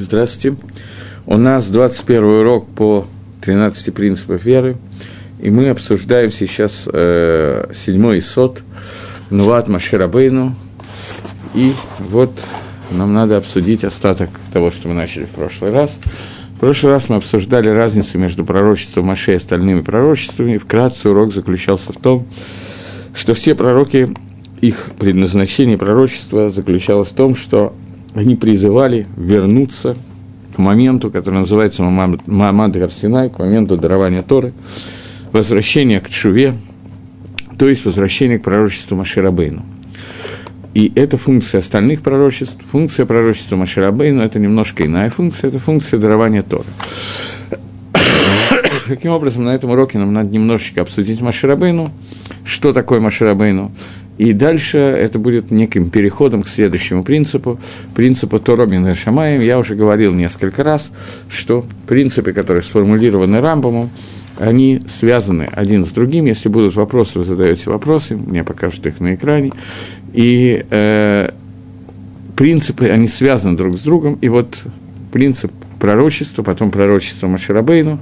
Здравствуйте. У нас 21 урок по 13 принципов веры, и мы обсуждаем сейчас э, седьмой сот Нуват Маширабейну, и вот нам надо обсудить остаток того, что мы начали в прошлый раз. В прошлый раз мы обсуждали разницу между пророчеством Маше и остальными пророчествами, вкратце урок заключался в том, что все пророки, их предназначение пророчества заключалось в том, что они призывали вернуться к моменту, который называется Мамад Гарсинай, к моменту дарования Торы, возвращения к Чуве, то есть возвращение к пророчеству Маширабейну. И это функция остальных пророчеств. Функция пророчества Маширабейну – это немножко иная функция, это функция дарования Торы. Таким образом, на этом уроке нам надо немножечко обсудить Маширабейну, что такое Маширабейну, и дальше это будет неким переходом к следующему принципу, принципу Торобина Шамаем. Я уже говорил несколько раз, что принципы, которые сформулированы Рамбомом, они связаны один с другим. Если будут вопросы, вы задаете вопросы, мне покажут их на экране. И э, принципы, они связаны друг с другом. И вот принцип пророчества, потом пророчество Маширабейну.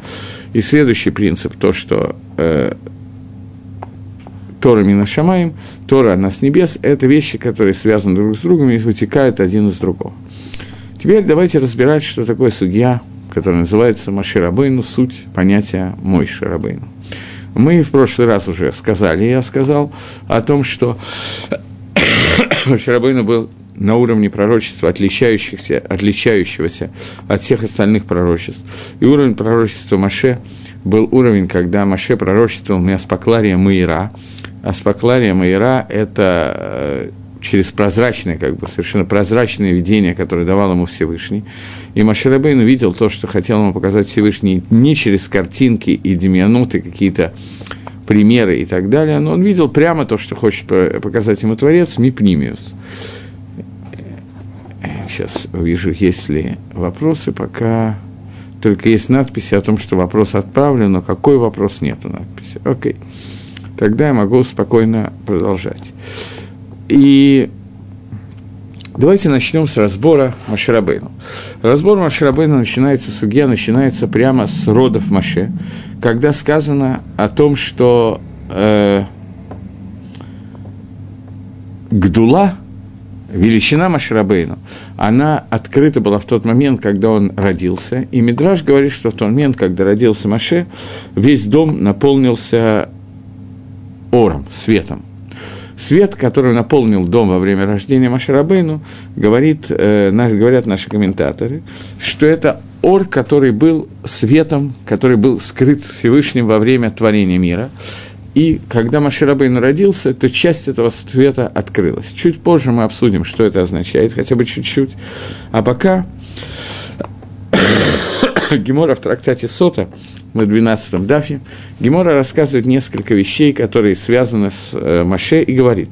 И следующий принцип, то, что э, Тора Минашамаем, Тора она с небес – это вещи, которые связаны друг с другом и вытекают один из другого. Теперь давайте разбирать, что такое судья, который называется Маширабейну, суть понятия Мой Шарабейну. Мы в прошлый раз уже сказали, я сказал о том, что Маширабейну был на уровне пророчества, отличающихся, отличающегося от всех остальных пророчеств. И уровень пророчества Маше был уровень, когда Маше пророчествовал Мяспаклария Маира, Аспаклария Майра – это э, через прозрачное, как бы, совершенно прозрачное видение, которое давал ему Всевышний. И Маширабейн увидел то, что хотел ему показать Всевышний не через картинки и демиануты, какие-то примеры и так далее, но он видел прямо то, что хочет показать ему Творец, Мипнимиус. Сейчас увижу, есть ли вопросы, пока только есть надписи о том, что вопрос отправлен, но какой вопрос нету надписи. Окей. Okay тогда я могу спокойно продолжать. И давайте начнем с разбора Маширабейну. Разбор Маширабейну начинается, сугья начинается прямо с родов Маше, когда сказано о том, что э, Гдула, величина Маширабейну, она открыта была в тот момент, когда он родился. И Мидраж говорит, что в тот момент, когда родился Маше, весь дом наполнился ором, светом. Свет, который наполнил дом во время рождения Машарабейну, говорит, э, наш, говорят наши комментаторы, что это ор, который был светом, который был скрыт Всевышним во время творения мира. И когда Маширабейн родился, то часть этого света открылась. Чуть позже мы обсудим, что это означает, хотя бы чуть-чуть. А пока Гемора в трактате Сота на 12-м дафе, Гемора рассказывает несколько вещей, которые связаны с э, Маше, и говорит,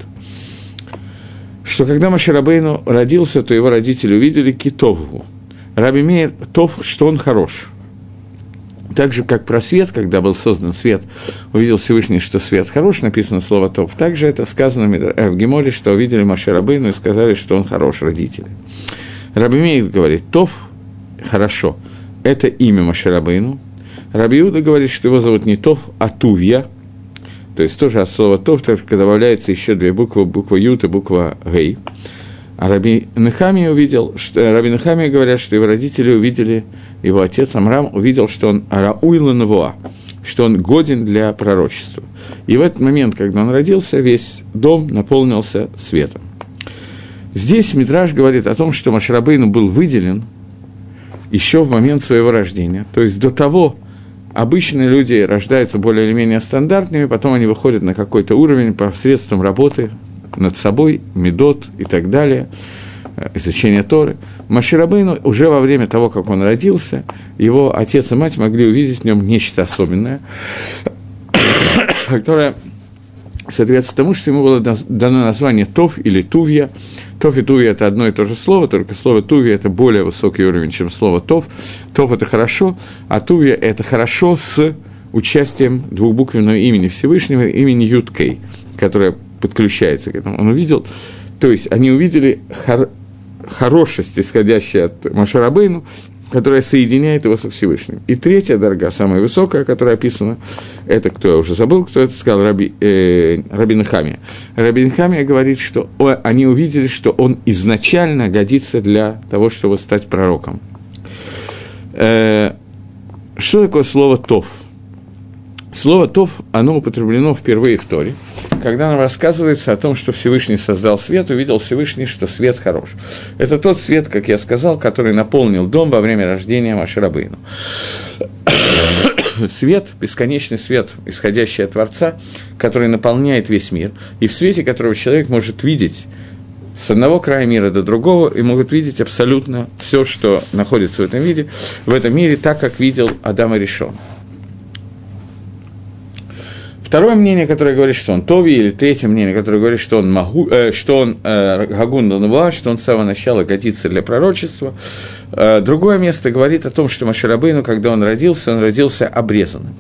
что когда Маше Рабейну родился, то его родители увидели Китову. Раби Мейер Тов, что он хорош. Так же, как про свет, когда был создан свет, увидел Всевышний, что свет хорош, написано слово «тов». Также это сказано э, в Геморе, что увидели Маше Рабейну и сказали, что он хорош, родители. Раби Мейер говорит «тов» – хорошо. Это имя Маширабейну, Рабиуда говорит, что его зовут не Тов, а Тувья, то есть тоже от слова Тов, только добавляется еще две буквы, буква Ют и буква Гей. А Раби Нехами увидел, что, Раби Нехами говорят, что его родители увидели, его отец Амрам увидел, что он Арауила Навуа, что он годен для пророчества. И в этот момент, когда он родился, весь дом наполнился светом. Здесь Митраж говорит о том, что Машрабейну был выделен еще в момент своего рождения, то есть до того, Обычные люди рождаются более или менее стандартными, потом они выходят на какой-то уровень посредством работы над собой, медот и так далее, э, изучения Торы. Маширабейну уже во время того, как он родился, его отец и мать могли увидеть в нем нечто особенное, которое соответствует тому, что ему было дано название Тов или Тувья. Тов и Тувья – это одно и то же слово, только слово Тувья – это более высокий уровень, чем слово Тов. Тов – это хорошо, а Тувья – это хорошо с участием двухбуквенного имени Всевышнего, имени Юткей, которое подключается к этому. Он увидел, то есть они увидели хор, хорошесть, исходящая от Машарабейну, которая соединяет его со Всевышним. И третья дорога, самая высокая, которая описана, это, кто я уже забыл, кто это сказал, Раби, э, Рабин Хамия. Рабин Хамия говорит, что о, они увидели, что он изначально годится для того, чтобы стать пророком. Э, что такое слово «тов»? Слово «тов», оно употреблено впервые в Торе, когда нам рассказывается о том, что Всевышний создал свет, увидел Всевышний, что свет хорош. Это тот свет, как я сказал, который наполнил дом во время рождения Машарабейну. свет, бесконечный свет, исходящий от Творца, который наполняет весь мир, и в свете которого человек может видеть с одного края мира до другого и могут видеть абсолютно все, что находится в этом виде, в этом мире, так, как видел Адам и Решон. Второе мнение, которое говорит, что он Тови, или третье мнение, которое говорит, что он, Магу, э, что он э, Гагун Данува, что он с самого начала годится для пророчества. Э, другое место говорит о том, что Маширабейну, когда он родился, он родился обрезанным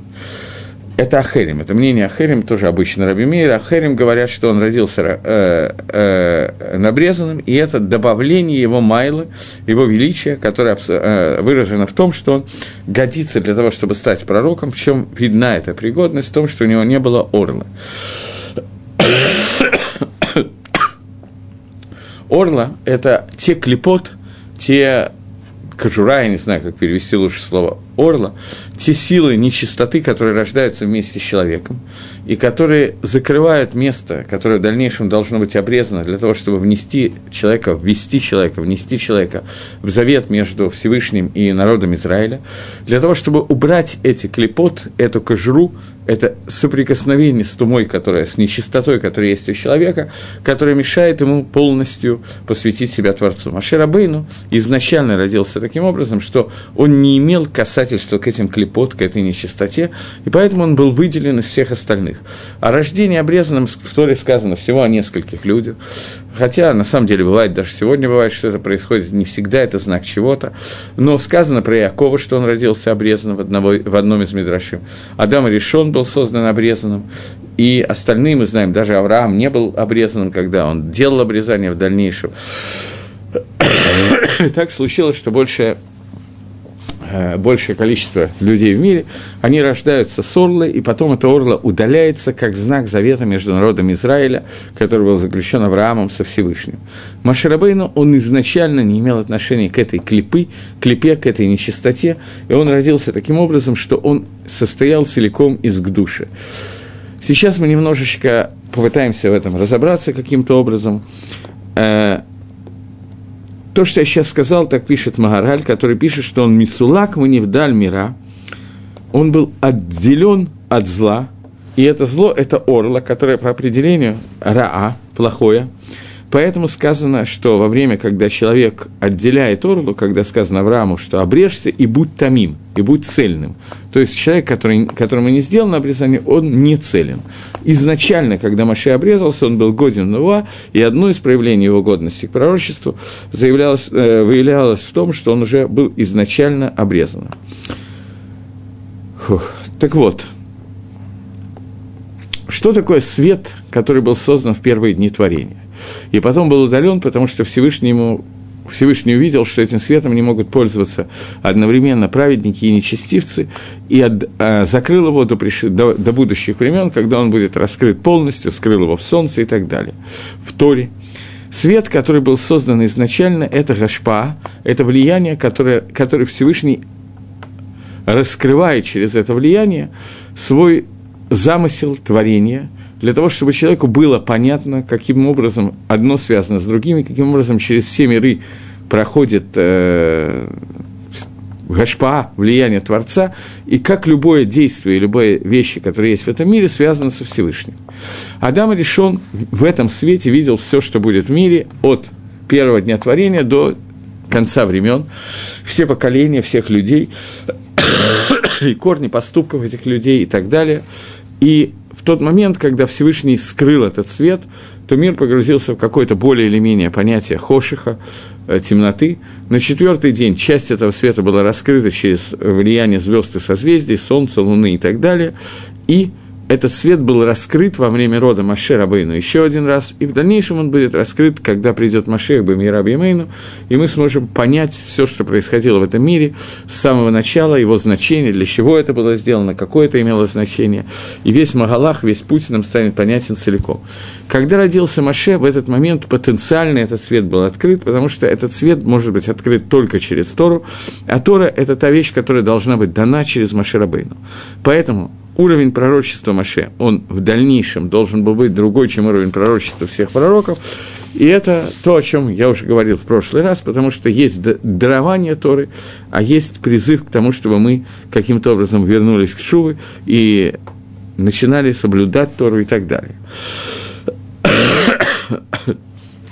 это Ахерим, это мнение Ахерим, тоже обычно Раби Мейр. Ахерим говорят, что он родился э, э, набрезанным, и это добавление его майлы, его величия, которое э, выражено в том, что он годится для того, чтобы стать пророком, в чем видна эта пригодность, в том, что у него не было орла. Орла – это те клепот, те кожура, я не знаю, как перевести лучше слово, орла, те силы нечистоты, которые рождаются вместе с человеком, и которые закрывают место, которое в дальнейшем должно быть обрезано для того, чтобы внести человека, ввести человека, внести человека в завет между Всевышним и народом Израиля, для того, чтобы убрать эти клепот, эту кожуру, это соприкосновение с тумой, которая, с нечистотой, которая есть у человека, которая мешает ему полностью посвятить себя Творцу. Машир Абейну изначально родился таким образом, что он не имел касательства к этим клепот, к этой нечистоте, и поэтому он был выделен из всех остальных. А рождение обрезанным в Торе сказано всего о нескольких людях, Хотя, на самом деле, бывает, даже сегодня бывает, что это происходит, не всегда это знак чего-то. Но сказано про Якова, что он родился обрезанным в, одного, в одном из Мидрашим. Адам Решон был создан обрезанным. И остальные мы знаем, даже Авраам не был обрезанным, когда он делал обрезание в дальнейшем. Так случилось, что больше большее количество людей в мире, они рождаются с орлы, и потом эта орла удаляется как знак завета между народом Израиля, который был заключен Авраамом со Всевышним. Маширабейну, он изначально не имел отношения к этой клипы, клипе, к этой нечистоте, и он родился таким образом, что он состоял целиком из гдуши. Сейчас мы немножечко попытаемся в этом разобраться каким-то образом. Э, то, что я сейчас сказал, так пишет Магараль, который пишет, что он Мисулак Манивдаль мира, он был отделен от зла, и это зло – это орла, которое по определению раа, плохое, Поэтому сказано, что во время, когда человек отделяет орлу, когда сказано Аврааму, что обрежься и будь тамим, и будь цельным. То есть человек, который, которому не сделано обрезание, он не целен. Изначально, когда Маше обрезался, он был годен Нува, и одно из проявлений его годности к пророчеству заявлялось, э, выявлялось в том, что он уже был изначально обрезан. Фух. Так вот, что такое свет, который был создан в первые дни творения? И потом был удален, потому что Всевышний ему Всевышний увидел, что этим светом не могут пользоваться одновременно праведники и нечестивцы, и от, а, закрыл его до, до, до будущих времен, когда он будет раскрыт полностью, скрыл его в солнце и так далее. В Торе. Свет, который был создан изначально, это гашпа, это влияние, которое, которое Всевышний раскрывает через это влияние свой замысел творения – для того, чтобы человеку было понятно, каким образом одно связано с другим, и каким образом через все миры проходит э, гашпа, влияние Творца, и как любое действие, любые вещи, которые есть в этом мире, связаны со Всевышним. Адам решен в этом свете видел все, что будет в мире от первого дня творения до конца времен, все поколения, всех людей, и корни поступков этих людей и так далее. И тот момент, когда Всевышний скрыл этот свет, то мир погрузился в какое-то более или менее понятие хошиха, э, темноты. На четвертый день часть этого света была раскрыта через влияние звезд и созвездий, Солнца, Луны и так далее. И этот свет был раскрыт во время рода Маше Рабейну еще один раз, и в дальнейшем он будет раскрыт, когда придет Маше Бамира Бимейну, и мы сможем понять все, что происходило в этом мире с самого начала, его значение, для чего это было сделано, какое это имело значение, и весь Магалах, весь путь нам станет понятен целиком. Когда родился Маше, в этот момент потенциально этот свет был открыт, потому что этот свет может быть открыт только через Тору, а Тора – это та вещь, которая должна быть дана через Маше Рабейну. Поэтому уровень пророчества Маше, он в дальнейшем должен был быть другой, чем уровень пророчества всех пророков. И это то, о чем я уже говорил в прошлый раз, потому что есть дарование Торы, а есть призыв к тому, чтобы мы каким-то образом вернулись к Шувы и начинали соблюдать Тору и так далее.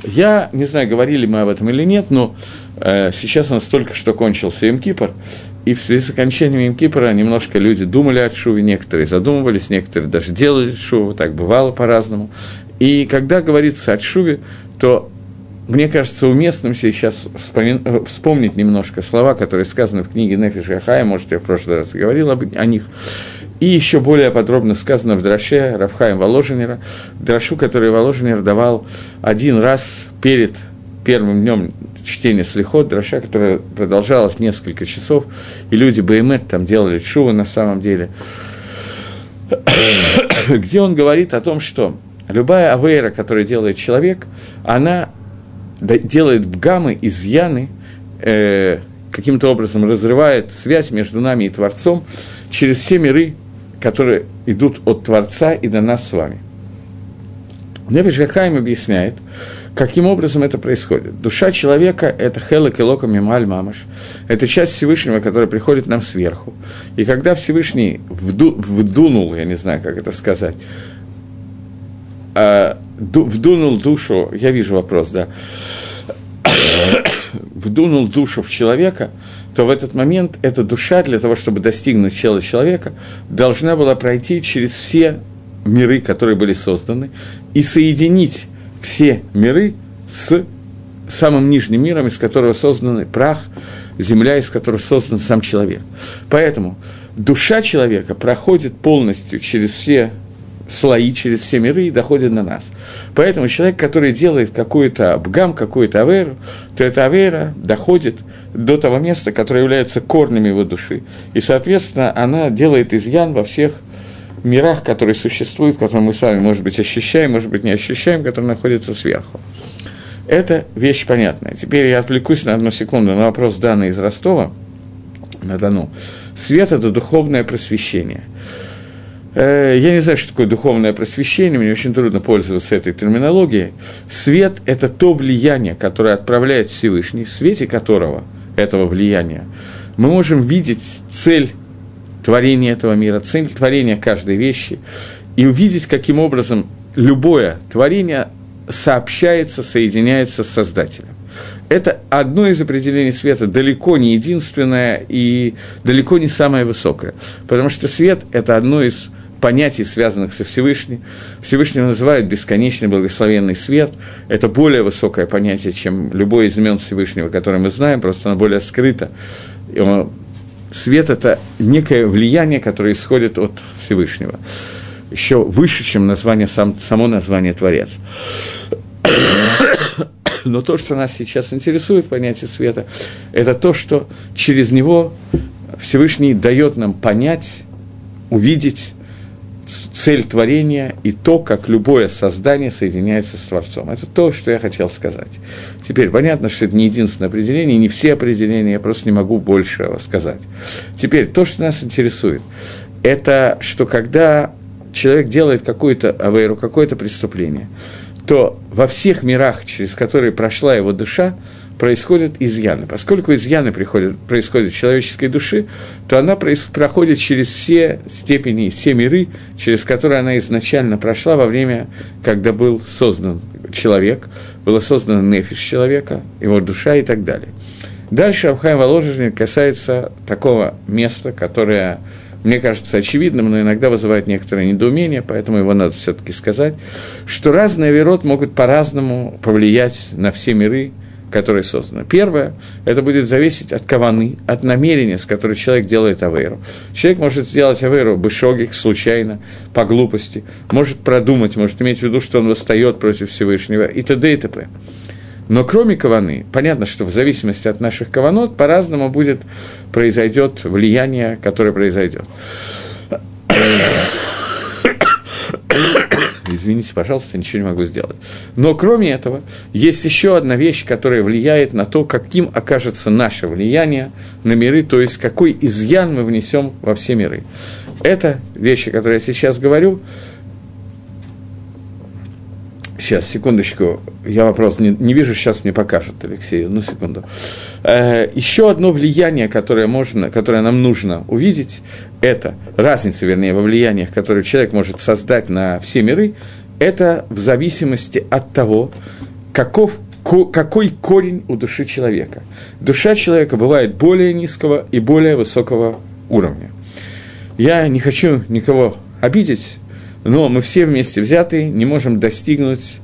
Я не знаю, говорили мы об этом или нет, но э, сейчас у нас только что кончился Имкипр, и в связи с окончанием Кипра немножко люди думали о Шуве, некоторые задумывались, некоторые даже делали Шуву, так бывало по-разному. И когда говорится о Шуве, то мне кажется уместным сейчас вспомин... Вспомнить немножко слова, которые сказаны в книге Нефиш Ахая, может, я в прошлый раз говорил об... о них, и еще более подробно сказано в Драше Рафхаем Воложенера, Драшу, который Воложенер давал один раз перед первым днем чтения Слихот, Дроша, которая продолжалась несколько часов, и люди Баймет там делали шувы на самом деле, где он говорит о том, что любая авейра, которую делает человек, она делает бгамы, изъяны, э, каким-то образом разрывает связь между нами и Творцом через все миры, которые идут от Творца и до нас с вами. Невиш Гахайм объясняет, Каким образом это происходит? Душа человека – это хелек и лока мималь мамаш. Это часть Всевышнего, которая приходит нам сверху. И когда Всевышний вду, вдунул, я не знаю, как это сказать, э, вдунул душу, я вижу вопрос, да, вдунул душу в человека, то в этот момент эта душа, для того, чтобы достигнуть тела человека, должна была пройти через все миры, которые были созданы, и соединить все миры с самым нижним миром, из которого создан прах, земля, из которого создан сам человек. Поэтому душа человека проходит полностью через все слои, через все миры и доходит на нас. Поэтому человек, который делает какую-то бгам, какую-то аверу, то эта авера доходит до того места, которое является корнями его души. И, соответственно, она делает изъян во всех мирах, которые существуют, которые мы с вами, может быть, ощущаем, может быть, не ощущаем, которые находятся сверху. Это вещь понятная. Теперь я отвлекусь на одну секунду на вопрос данный из Ростова, на Дону. Свет – это духовное просвещение. Э, я не знаю, что такое духовное просвещение, мне очень трудно пользоваться этой терминологией. Свет – это то влияние, которое отправляет Всевышний, в свете которого, этого влияния, мы можем видеть цель творения этого мира, цель творения каждой вещи, и увидеть, каким образом любое творение сообщается, соединяется с Создателем. Это одно из определений света, далеко не единственное и далеко не самое высокое. Потому что свет – это одно из понятий, связанных со Всевышним. Всевышний называют бесконечный благословенный свет. Это более высокое понятие, чем любое из имен Всевышнего, которое мы знаем, просто оно более скрыто свет – это некое влияние, которое исходит от Всевышнего. Еще выше, чем название, сам, само название Творец. Но то, что нас сейчас интересует, понятие света, это то, что через него Всевышний дает нам понять, увидеть цель творения и то, как любое создание соединяется с Творцом. Это то, что я хотел сказать. Теперь понятно, что это не единственное определение, не все определения, я просто не могу больше сказать. Теперь то, что нас интересует, это что когда человек делает какую-то авейру, какое-то преступление, то во всех мирах, через которые прошла его душа, происходят изъяны. Поскольку изъяны приходят, происходят в человеческой души, то она проходит через все степени, все миры, через которые она изначально прошла во время, когда был создан человек, было создано нефиш человека, его душа и так далее. Дальше Абхайм Воложежник касается такого места, которое, мне кажется, очевидным, но иногда вызывает некоторое недоумение, поэтому его надо все таки сказать, что разные верот могут по-разному повлиять на все миры, которое создано. Первое, это будет зависеть от каваны, от намерения, с которой человек делает авейру. Человек может сделать авейру бышогик, случайно, по глупости, может продумать, может иметь в виду, что он восстает против Всевышнего и т.д. и т.п. Но кроме каваны, понятно, что в зависимости от наших каванот по-разному будет, произойдет влияние, которое произойдет. Извините, пожалуйста, ничего не могу сделать. Но кроме этого, есть еще одна вещь, которая влияет на то, каким окажется наше влияние на миры, то есть какой изъян мы внесем во все миры. Это вещи, которые я сейчас говорю, Сейчас, секундочку, я вопрос не, не вижу, сейчас мне покажет Алексей, ну секунду. Э, еще одно влияние, которое, можно, которое нам нужно увидеть, это разница, вернее, во влияниях, которые человек может создать на все миры, это в зависимости от того, каков, ко, какой корень у души человека. Душа человека бывает более низкого и более высокого уровня. Я не хочу никого обидеть, но мы все вместе взятые не можем достигнуть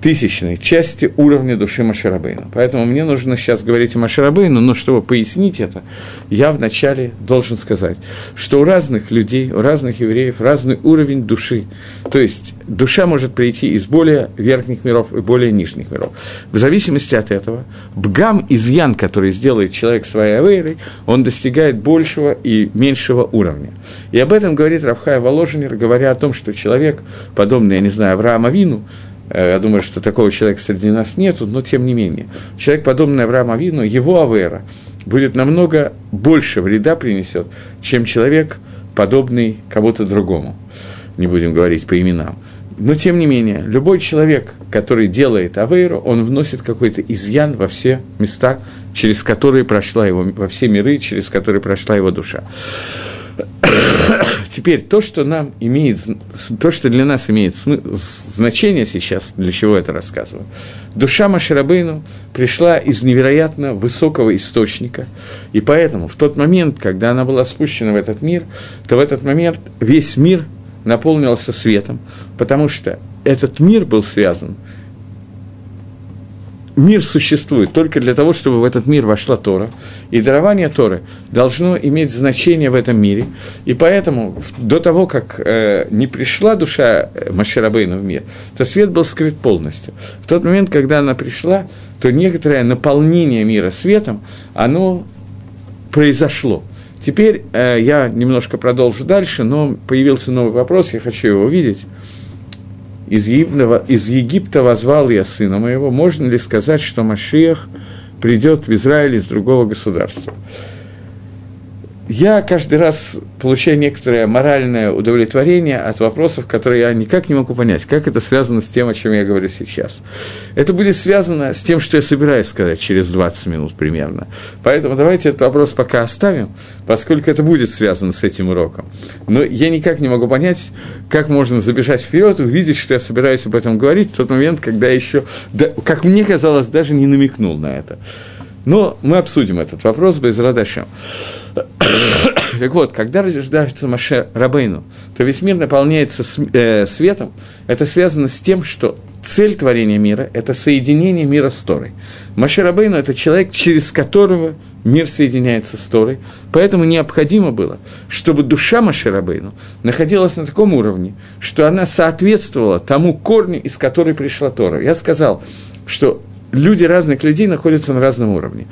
тысячной части уровня души Машарабейна. Поэтому мне нужно сейчас говорить о Машарабейну, но чтобы пояснить это, я вначале должен сказать, что у разных людей, у разных евреев разный уровень души. То есть душа может прийти из более верхних миров и более нижних миров. В зависимости от этого, бгам, изъян, который сделает человек своей авейрой, он достигает большего и меньшего уровня. И об этом говорит Рафхай Воложенер, говоря о том, что человек, подобный, я не знаю, Авраама Вину, я думаю, что такого человека среди нас нету, но тем не менее. Человек, подобный Аврааму Авину, его авера будет намного больше вреда принесет, чем человек, подобный кому-то другому. Не будем говорить по именам. Но, тем не менее, любой человек, который делает авейру, он вносит какой-то изъян во все места, через которые прошла его, во все миры, через которые прошла его душа. Теперь то, что нам имеет, то, что для нас имеет значение сейчас, для чего это рассказываю, душа Маширабейну пришла из невероятно высокого источника, и поэтому в тот момент, когда она была спущена в этот мир, то в этот момент весь мир наполнился светом, потому что этот мир был связан мир существует только для того, чтобы в этот мир вошла Тора, и дарование Торы должно иметь значение в этом мире, и поэтому до того, как э, не пришла душа э, Маширабейна в мир, то свет был скрыт полностью. В тот момент, когда она пришла, то некоторое наполнение мира светом, оно произошло. Теперь э, я немножко продолжу дальше, но появился новый вопрос, я хочу его увидеть из Египта, из Египта возвал я сына моего, можно ли сказать, что Машиах придет в Израиль из другого государства? Я каждый раз получаю некоторое моральное удовлетворение от вопросов, которые я никак не могу понять, как это связано с тем, о чем я говорю сейчас. Это будет связано с тем, что я собираюсь сказать через 20 минут примерно. Поэтому давайте этот вопрос пока оставим, поскольку это будет связано с этим уроком. Но я никак не могу понять, как можно забежать вперед, увидеть, что я собираюсь об этом говорить в тот момент, когда еще, как мне казалось, даже не намекнул на это. Но мы обсудим этот вопрос без радашем. Так вот, когда рождается Маше Рабейну, то весь мир наполняется э, светом. Это связано с тем, что цель творения мира – это соединение мира с Торой. Маше Рабейну – это человек, через которого мир соединяется с Торой. Поэтому необходимо было, чтобы душа Маше Рабейну находилась на таком уровне, что она соответствовала тому корню, из которой пришла Тора. Я сказал, что люди разных людей находятся на разном уровне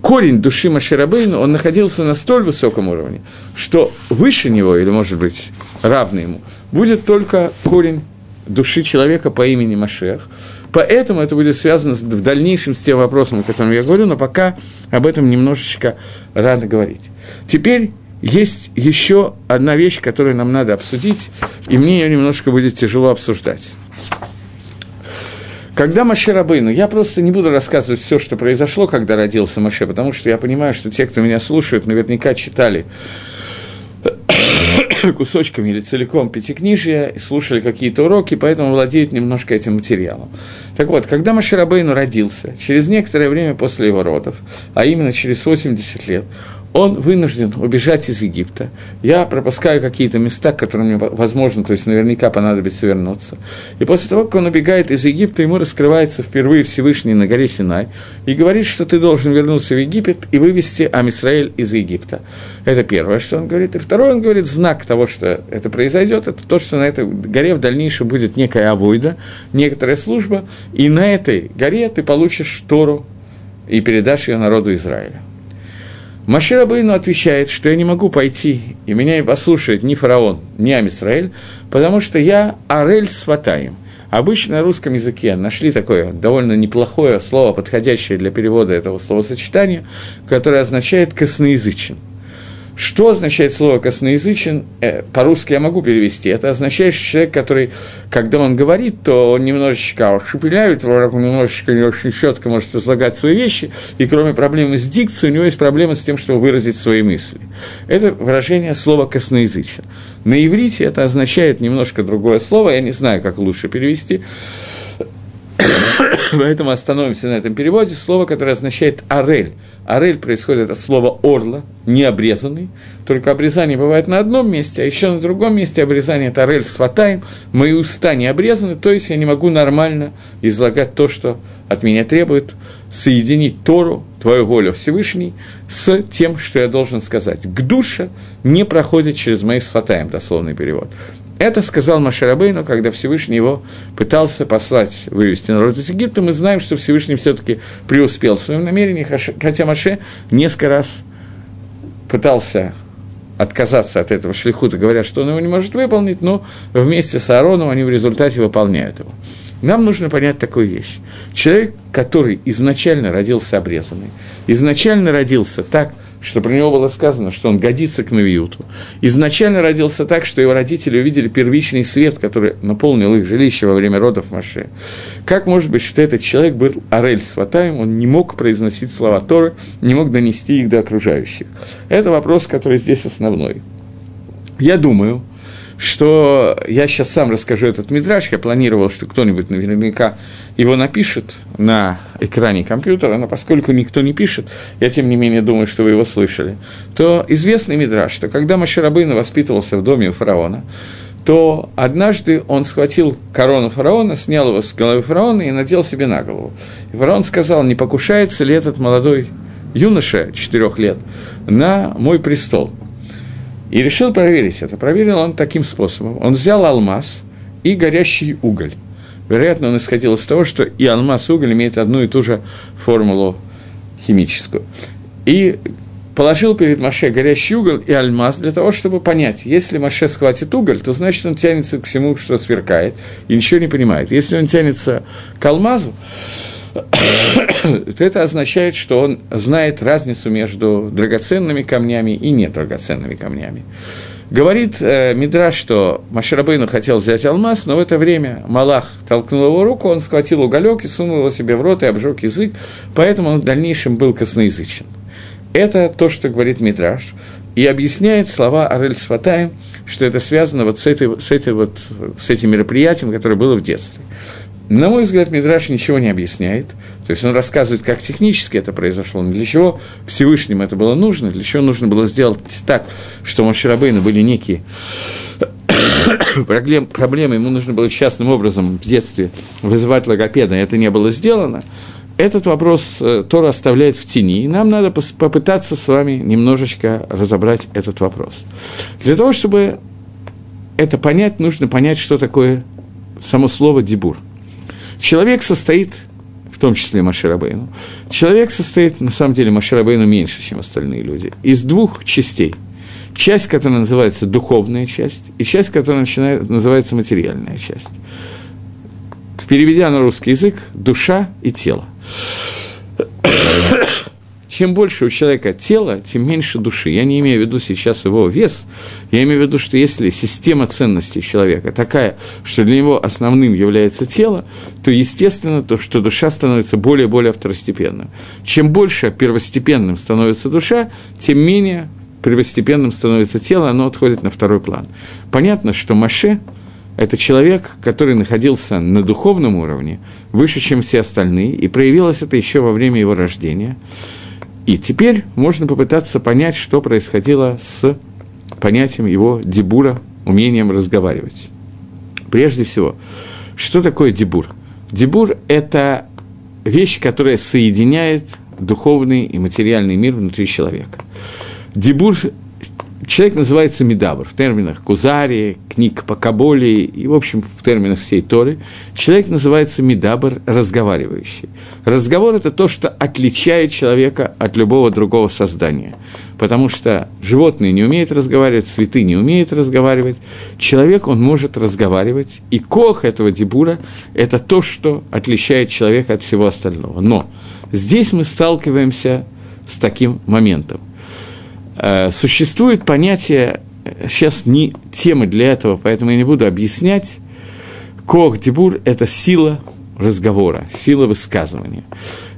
корень души Маширабейну, он находился на столь высоком уровне, что выше него, или, может быть, равный ему, будет только корень души человека по имени Машех. Поэтому это будет связано в дальнейшем с тем вопросом, о котором я говорю, но пока об этом немножечко рано говорить. Теперь есть еще одна вещь, которую нам надо обсудить, и мне ее немножко будет тяжело обсуждать. Когда Маше Рабыну, я просто не буду рассказывать все, что произошло, когда родился Маше, потому что я понимаю, что те, кто меня слушают, наверняка читали кусочками или целиком пятикнижия, слушали какие-то уроки, поэтому владеют немножко этим материалом. Так вот, когда Маширабейну родился, через некоторое время после его родов, а именно через 80 лет, он вынужден убежать из Египта. Я пропускаю какие-то места, к которым мне возможно, то есть наверняка понадобится вернуться. И после того, как он убегает из Египта, ему раскрывается впервые Всевышний на горе Синай и говорит, что ты должен вернуться в Египет и вывести Амисраэль из Египта. Это первое, что он говорит. И второе, он говорит, знак того, что это произойдет, это то, что на этой горе в дальнейшем будет некая авойда, некоторая служба, и на этой горе ты получишь Тору и передашь ее народу Израиля. Машир Абейну отвечает, что я не могу пойти, и меня не послушает ни фараон, ни Амисраэль, потому что я Арель Сватаем. Обычно на русском языке нашли такое довольно неплохое слово, подходящее для перевода этого словосочетания, которое означает «косноязычен». Что означает слово «косноязычен»? Э, по-русски я могу перевести. Это означает, что человек, который, когда он говорит, то он немножечко шепеляет, немножечко не очень четко может излагать свои вещи, и кроме проблемы с дикцией, у него есть проблема с тем, чтобы выразить свои мысли. Это выражение слова «косноязычен». На иврите это означает немножко другое слово, я не знаю, как лучше перевести, Поэтому остановимся на этом переводе. Слово, которое означает «орель». «Орель» происходит от слова «орла», не обрезанный. Только обрезание бывает на одном месте, а еще на другом месте обрезание – это «орель с фатаем». Мои уста не обрезаны, то есть я не могу нормально излагать то, что от меня требует соединить Тору, твою волю Всевышний, с тем, что я должен сказать. К душе не проходит через мои сфатаем, дословный перевод. Это сказал Машарабейну, когда Всевышний его пытался послать, вывести народ из Египта. Мы знаем, что Всевышний все-таки преуспел в своем намерении, хотя Маше несколько раз пытался отказаться от этого шлихута, говоря, что он его не может выполнить, но вместе с Аароном они в результате выполняют его. Нам нужно понять такую вещь. Человек, который изначально родился обрезанный, изначально родился так, что про него было сказано, что он годится к Навиюту. Изначально родился так, что его родители увидели первичный свет, который наполнил их жилище во время родов Маше. Как может быть, что этот человек был Арель Сватаем, он не мог произносить слова Торы, не мог донести их до окружающих? Это вопрос, который здесь основной. Я думаю, что я сейчас сам расскажу этот мидраж, я планировал, что кто-нибудь наверняка его напишет на экране компьютера, но поскольку никто не пишет, я тем не менее думаю, что вы его слышали, то известный мидраж, что когда Маширабейна воспитывался в доме у фараона, то однажды он схватил корону фараона, снял его с головы фараона и надел себе на голову. И фараон сказал, не покушается ли этот молодой юноша четырех лет на мой престол – и решил проверить это. Проверил он таким способом. Он взял алмаз и горящий уголь. Вероятно, он исходил из того, что и алмаз, и уголь имеют одну и ту же формулу химическую. И положил перед Маше горящий уголь и алмаз для того, чтобы понять, если Маше схватит уголь, то значит он тянется к всему, что сверкает, и ничего не понимает. Если он тянется к алмазу, то это означает, что он знает разницу между драгоценными камнями и недрагоценными камнями. Говорит э, Мидраш, что Маширабейну хотел взять алмаз, но в это время Малах толкнул его руку, он схватил уголек и сунул его себе в рот и обжег язык, поэтому он в дальнейшем был косноязычен. Это то, что говорит Мидраш, и объясняет слова Арель Сфатаем, что это связано вот с, этой, с, этой вот, с этим мероприятием, которое было в детстве. На мой взгляд, Мидраш ничего не объясняет. То есть он рассказывает, как технически это произошло, для чего Всевышнему это было нужно, для чего нужно было сделать так, что у Маширабейна были некие проблем, проблемы, ему нужно было частным образом в детстве вызывать логопеда, и это не было сделано. Этот вопрос э, Тора оставляет в тени, и нам надо попытаться с вами немножечко разобрать этот вопрос. Для того, чтобы это понять, нужно понять, что такое само слово «дебур». Человек состоит, в том числе Маширабейну, человек состоит, на самом деле, Маширабейну меньше, чем остальные люди, из двух частей. Часть, которая называется духовная часть, и часть, которая начинает, называется материальная часть. Переведя на русский язык, душа и тело чем больше у человека тела, тем меньше души. Я не имею в виду сейчас его вес, я имею в виду, что если система ценностей человека такая, что для него основным является тело, то естественно то, что душа становится более и более второстепенным. Чем больше первостепенным становится душа, тем менее первостепенным становится тело, оно отходит на второй план. Понятно, что Маше – это человек, который находился на духовном уровне, выше, чем все остальные, и проявилось это еще во время его рождения – И теперь можно попытаться понять, что происходило с понятием его дебура, умением разговаривать. Прежде всего, что такое дебур? Дебур – это вещь, которая соединяет духовный и материальный мир внутри человека. Дебур Человек называется Медабр в терминах Кузари, книг по Каболе и, в общем, в терминах всей Торы. Человек называется Медабр, разговаривающий. Разговор – это то, что отличает человека от любого другого создания. Потому что животные не умеют разговаривать, цветы не умеют разговаривать. Человек, он может разговаривать. И кох этого дебура – это то, что отличает человека от всего остального. Но здесь мы сталкиваемся с таким моментом – существует понятие, сейчас не темы для этого, поэтому я не буду объяснять, Кох Дебур – это сила разговора, сила высказывания.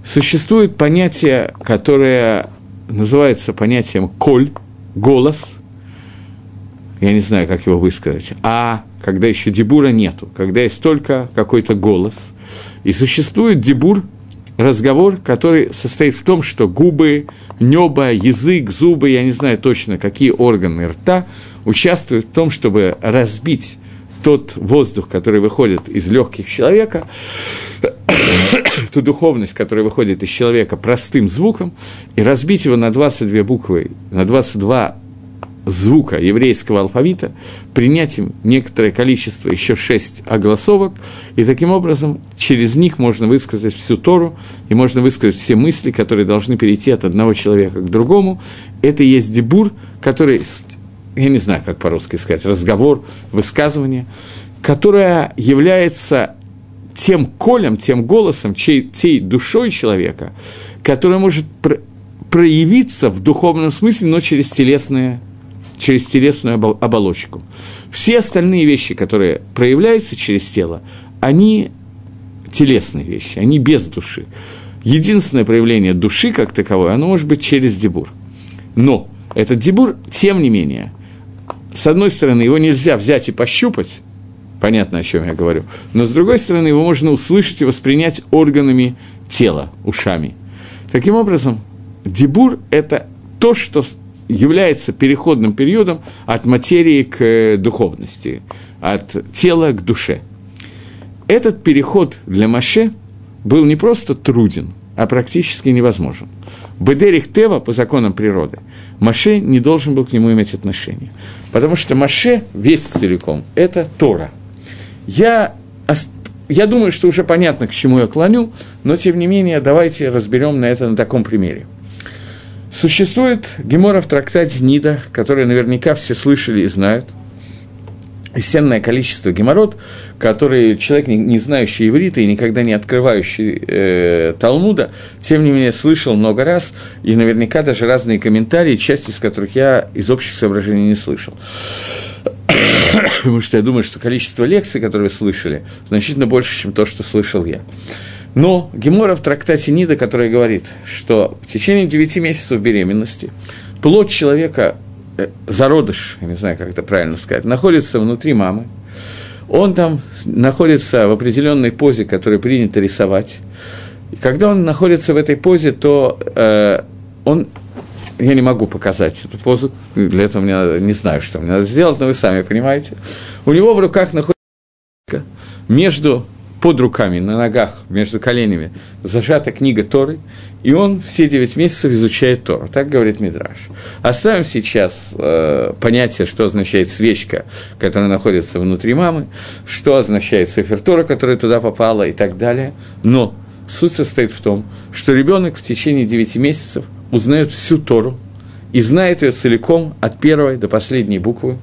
Существует понятие, которое называется понятием «коль», «голос», я не знаю, как его высказать, а когда еще дебура нету, когда есть только какой-то голос. И существует дебур, разговор, который состоит в том, что губы, небо, язык, зубы, я не знаю точно, какие органы рта, участвуют в том, чтобы разбить тот воздух, который выходит из легких человека, ту духовность, которая выходит из человека простым звуком, и разбить его на 22 буквы, на 22 звука еврейского алфавита, принять им некоторое количество, еще шесть огласовок, и таким образом через них можно высказать всю Тору, и можно высказать все мысли, которые должны перейти от одного человека к другому. Это и есть дебур, который, я не знаю, как по-русски сказать, разговор, высказывание, которое является тем колем, тем голосом, чей, тей душой человека, который может проявиться в духовном смысле, но через телесное через телесную оболочку. Все остальные вещи, которые проявляются через тело, они телесные вещи, они без души. Единственное проявление души как таковое, оно может быть через дебур. Но этот дебур, тем не менее, с одной стороны, его нельзя взять и пощупать, понятно, о чем я говорю, но с другой стороны, его можно услышать и воспринять органами тела, ушами. Таким образом, дебур – это то, что является переходным периодом от материи к э, духовности, от тела к душе. Этот переход для Маше был не просто труден, а практически невозможен. Бедерих Тева, по законам природы, Маше не должен был к нему иметь отношения. Потому что Маше весь целиком – это Тора. Я, я думаю, что уже понятно, к чему я клоню, но тем не менее давайте разберем на это на таком примере. Существует гемора в трактате Нида, который наверняка все слышали и знают. Истинное количество геморрот, которые человек, не, не знающий иврита и никогда не открывающий э, Талмуда, тем не менее слышал много раз, и наверняка даже разные комментарии, часть из которых я из общих соображений не слышал. Потому что я думаю, что количество лекций, которые вы слышали, значительно больше, чем то, что слышал я. Но Гемора в трактате Нида, который говорит, что в течение 9 месяцев беременности плод человека, э, зародыш, я не знаю, как это правильно сказать, находится внутри мамы, он там находится в определенной позе, которую принято рисовать. И когда он находится в этой позе, то э, он я не могу показать эту позу, для этого мне не знаю, что мне надо сделать, но вы сами понимаете. У него в руках находится между под руками, на ногах, между коленями зажата книга Торы, и он все девять месяцев изучает Тору. Так говорит Мидраш. Оставим сейчас э, понятие, что означает свечка, которая находится внутри мамы, что означает Сефер Тора, которая туда попала и так далее. Но суть состоит в том, что ребенок в течение девяти месяцев узнает всю Тору и знает ее целиком от первой до последней буквы,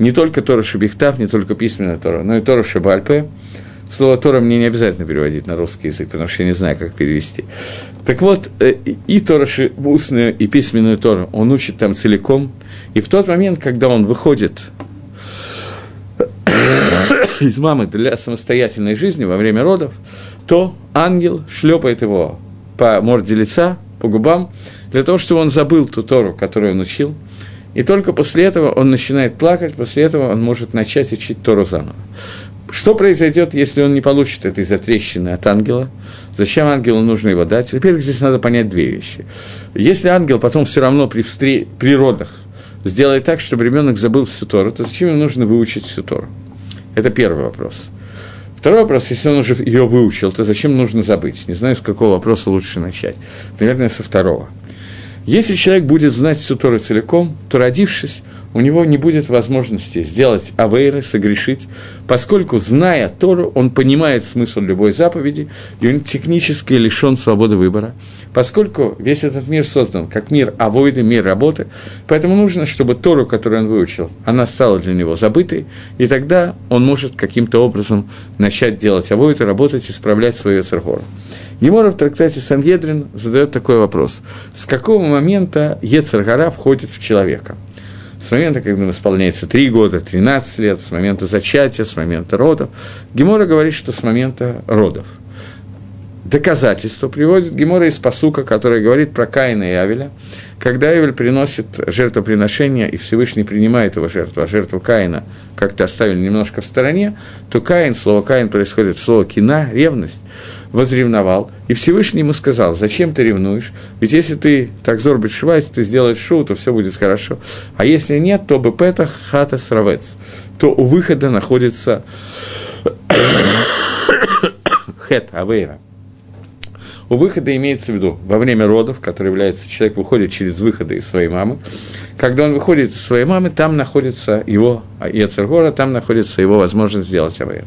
не только Тора Шабихтав, не только письменная Тора, но и Тора Шабальпе, Слово Тора мне не обязательно переводить на русский язык, потому что я не знаю, как перевести. Так вот, э, и Тора устную, и письменную Тору он учит там целиком. И в тот момент, когда он выходит из мамы для самостоятельной жизни во время родов, то ангел шлепает его по морде лица, по губам, для того, чтобы он забыл ту Тору, которую он учил. И только после этого он начинает плакать, после этого он может начать учить Тору заново. Что произойдет, если он не получит этой затрещины от ангела? Зачем ангелу нужно его дать? Во-первых, здесь надо понять две вещи. Если ангел потом все равно при, встре... при родах сделает так, чтобы ребенок забыл всю Тору, то зачем ему нужно выучить всю Тору? Это первый вопрос. Второй вопрос, если он уже ее выучил, то зачем нужно забыть? Не знаю, с какого вопроса лучше начать. Наверное, со второго. Если человек будет знать всю Тору целиком, то, родившись, у него не будет возможности сделать авейры, согрешить, поскольку, зная Тору, он понимает смысл любой заповеди, и он технически лишен свободы выбора, поскольку весь этот мир создан как мир авойды, мир работы, поэтому нужно, чтобы Тору, которую он выучил, она стала для него забытой, и тогда он может каким-то образом начать делать авойды, работать, исправлять свою церкору. Гемора в трактате Сангедрин задает такой вопрос. С какого момента Ецаргара входит в человека? С момента, когда исполняется 3 года, 13 лет, с момента зачатия, с момента родов. Гемора говорит, что с момента родов. Доказательство приводит Гемора из посука, которая говорит про Каина и Авеля. Когда Авель приносит жертвоприношение, и Всевышний принимает его жертву, а жертву Каина как-то оставили немножко в стороне, то Каин, слово Каин происходит слово кина, ревность, возревновал, и Всевышний ему сказал, зачем ты ревнуешь, ведь если ты так зорбит швайц, ты сделаешь шоу, то все будет хорошо, а если нет, то бы петах хата сравец, то у выхода находится хет, авейра, у выхода имеется в виду во время родов, который является, человек выходит через выходы из своей мамы. Когда он выходит из своей мамы, там находится его Ецергора, там находится его возможность сделать Авейр.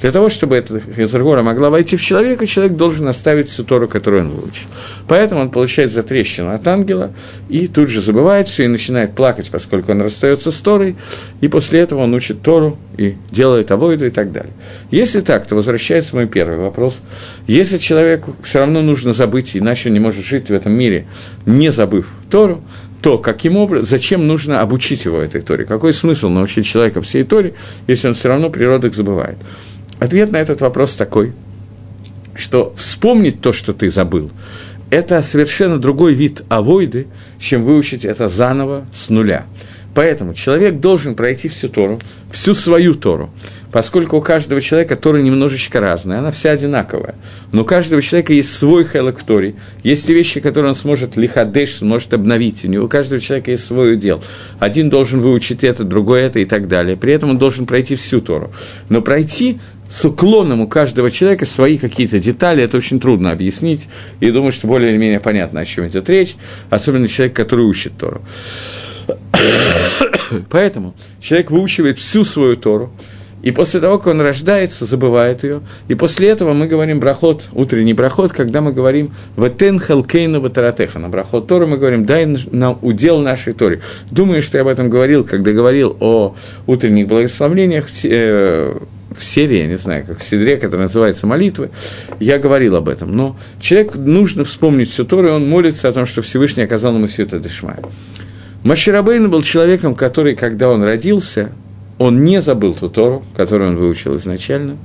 Для того, чтобы эта Ецергора могла войти в человека, человек должен оставить всю Тору, которую он выучил. Поэтому он получает затрещину от ангела и тут же забывает все и начинает плакать, поскольку он расстается с Торой, и после этого он учит Тору и делает авойду и так далее. Если так, то возвращается мой первый вопрос. Если человеку все равно нужно забыть, иначе не может жить в этом мире, не забыв Тору, то каким образом, зачем нужно обучить его этой Торе? Какой смысл научить человека всей Торе, если он все равно природок забывает? Ответ на этот вопрос такой, что вспомнить то, что ты забыл, это совершенно другой вид авойды, чем выучить это заново с нуля. Поэтому человек должен пройти всю Тору, всю свою Тору, поскольку у каждого человека Тора немножечко разная, она вся одинаковая. Но у каждого человека есть свой хелок есть те вещи, которые он сможет лихадеш, сможет обновить, у, него, у каждого человека есть свой удел. Один должен выучить это, другой это и так далее. При этом он должен пройти всю Тору. Но пройти с уклоном у каждого человека свои какие-то детали, это очень трудно объяснить, и думаю, что более или менее понятно, о чем идет речь, особенно человек, который учит Тору. Поэтому человек выучивает всю свою Тору, и после того, как он рождается, забывает ее. И после этого мы говорим брахот, утренний брахот, когда мы говорим «Ватен халкейну батаратеха». На брахот Торы мы говорим «Дай нам удел нашей Торе». Думаю, что я об этом говорил, когда говорил о утренних благословлениях э, в серии, я не знаю, как в Сидре, которая называется «Молитвы», я говорил об этом. Но человек нужно вспомнить всю Тору, и он молится о том, что Всевышний оказал ему все это дешмая. Маширабейн был человеком, который, когда он родился, он не забыл ту Тору, которую он выучил изначально.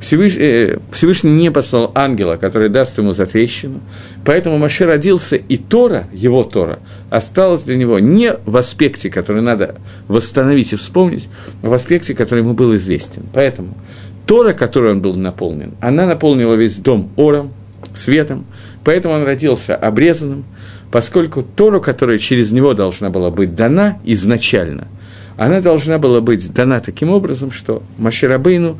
Всевышний, э, Всевышний не послал ангела, который даст ему затрещину. Поэтому Маше родился, и Тора, его Тора, осталась для него не в аспекте, который надо восстановить и вспомнить, а в аспекте, который ему был известен. Поэтому Тора, которой он был наполнен, она наполнила весь дом ором, светом, поэтому он родился обрезанным, поскольку Тору, которая через него должна была быть дана изначально, она должна была быть дана таким образом, что Маширабейну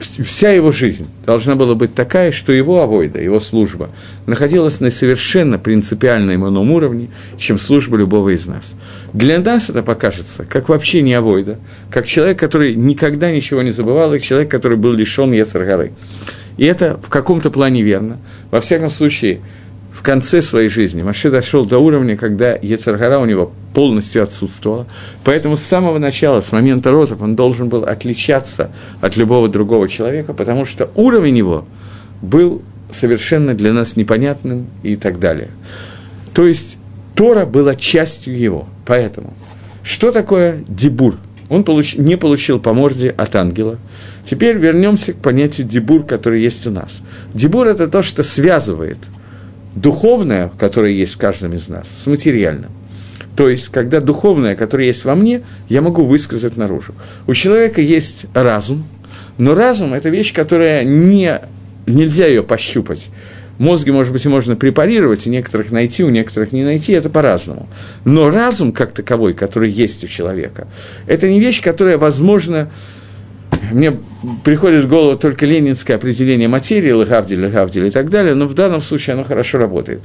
вся его жизнь должна была быть такая, что его авойда, его служба находилась на совершенно принципиально ином уровне, чем служба любого из нас. Для нас это покажется, как вообще не авойда, как человек, который никогда ничего не забывал, и человек, который был лишен Ецаргары. И это в каком-то плане верно. Во всяком случае, в конце своей жизни Маше дошел до уровня, когда Ецаргара у него полностью отсутствовала. Поэтому с самого начала, с момента родов, он должен был отличаться от любого другого человека, потому что уровень его был совершенно для нас непонятным и так далее. То есть Тора была частью его. Поэтому что такое дебур? Он получ, не получил по морде от ангела. Теперь вернемся к понятию дебур, который есть у нас. Дебур – это то, что связывает – духовное, которое есть в каждом из нас, с материальным. То есть, когда духовное, которое есть во мне, я могу высказать наружу. У человека есть разум, Но разум – это вещь, которая не, нельзя ее пощупать. Мозги, может быть, и можно препарировать, у некоторых найти, у некоторых не найти, это по-разному. Но разум как таковой, который есть у человека, это не вещь, которая, возможно, мне приходит в голову только ленинское определение материи, Лехавдиль, Лехавдиль и так далее, но в данном случае оно хорошо работает.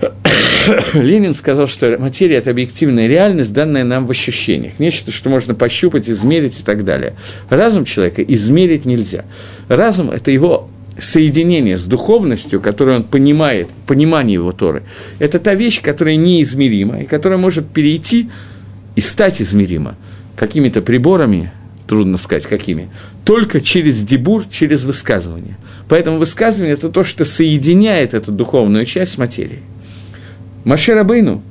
Ленин сказал, что материя – это объективная реальность, данная нам в ощущениях, нечто, что можно пощупать, измерить и так далее. Разум человека измерить нельзя. Разум – это его соединение с духовностью, которую он понимает, понимание его Торы, это та вещь, которая неизмерима, и которая может перейти и стать измерима какими-то приборами, трудно сказать какими, только через дебур, через высказывание. Поэтому высказывание – это то, что соединяет эту духовную часть с материей. Маше Рабейну,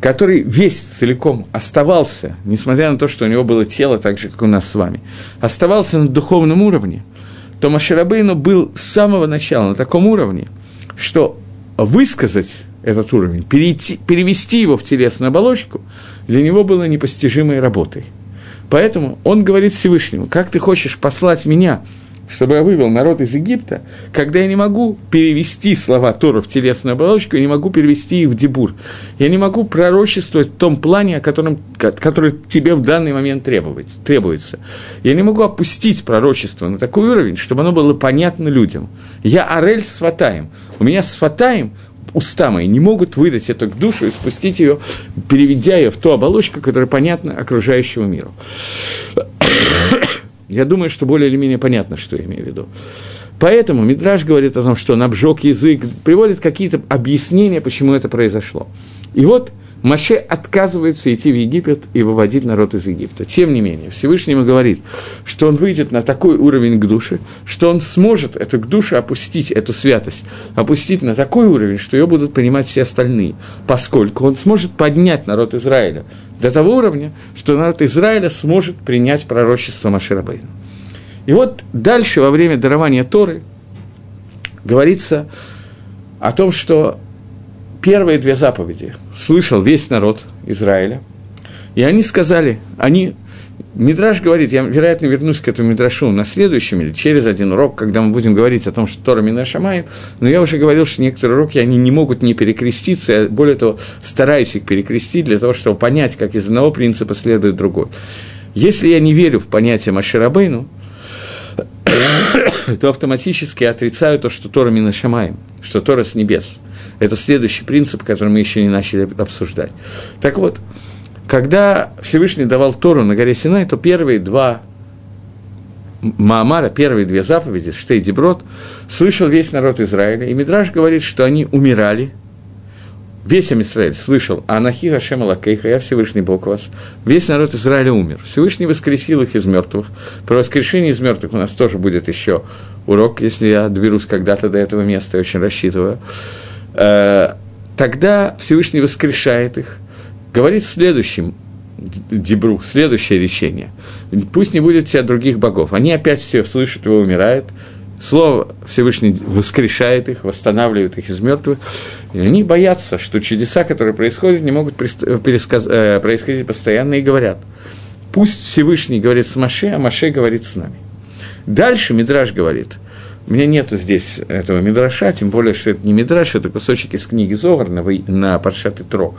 который весь целиком оставался, несмотря на то, что у него было тело так же, как у нас с вами, оставался на духовном уровне, то Маше Рабейну был с самого начала на таком уровне, что высказать этот уровень, перейти, перевести его в телесную оболочку, для него было непостижимой работой. Поэтому он говорит Всевышнему, как ты хочешь послать меня – чтобы я вывел народ из Египта, когда я не могу перевести слова Тора в телесную оболочку, я не могу перевести их в дебур. Я не могу пророчествовать в том плане, о котором, который тебе в данный момент требуется. Я не могу опустить пророчество на такой уровень, чтобы оно было понятно людям. Я Арель с. У меня с уста мои не могут выдать эту душу и спустить ее, переведя ее в ту оболочку, которая понятна окружающему миру. Я думаю, что более или менее понятно, что я имею в виду. Поэтому Мидраж говорит о том, что он обжег язык, приводит какие-то объяснения, почему это произошло. И вот Маше отказывается идти в Египет и выводить народ из Египта. Тем не менее, Всевышний ему говорит, что он выйдет на такой уровень к душе, что он сможет эту к душе опустить, эту святость, опустить на такой уровень, что ее будут понимать все остальные, поскольку он сможет поднять народ Израиля до того уровня, что народ Израиля сможет принять пророчество Маширабейна. И вот дальше, во время дарования Торы, говорится о том, что первые две заповеди слышал весь народ Израиля, и они сказали, они Мидраш говорит, я, вероятно, вернусь к этому Мидрашу на следующем или через один урок, когда мы будем говорить о том, что Тора Минашамаем, но я уже говорил, что некоторые уроки, они не могут не перекреститься, я, более того, стараюсь их перекрестить для того, чтобы понять, как из одного принципа следует другой. Если я не верю в понятие Маширабейну, то автоматически отрицаю то, что Тора Минашамаем, что Тора с небес. Это следующий принцип, который мы еще не начали обсуждать. Так вот, когда Всевышний давал Тору на горе Синай, то первые два Маамара, первые две заповеди, Штей Деброд, слышал весь народ Израиля, и Мидраш говорит, что они умирали, весь Израиль слышал, Анахи Хашем Алакейха, я Всевышний Бог вас, весь народ Израиля умер. Всевышний воскресил их из мертвых. Про воскрешение из мертвых у нас тоже будет еще урок, если я доберусь когда-то до этого места, я очень рассчитываю. Э, тогда Всевышний воскрешает их, говорит в следующем дебру, следующее решение. Пусть не будет тебя других богов. Они опять все слышат его, умирают. Слово Всевышний воскрешает их, восстанавливает их из мертвых. И они боятся, что чудеса, которые происходят, не могут пересказ... Э, происходить постоянно, и говорят, пусть Всевышний говорит с Маше, а Маше говорит с нами. Дальше Мидраж говорит, у меня нету здесь этого Мидраша, тем более, что это не Мидраш, это кусочек из книги Зогар на, на Паршат Тро.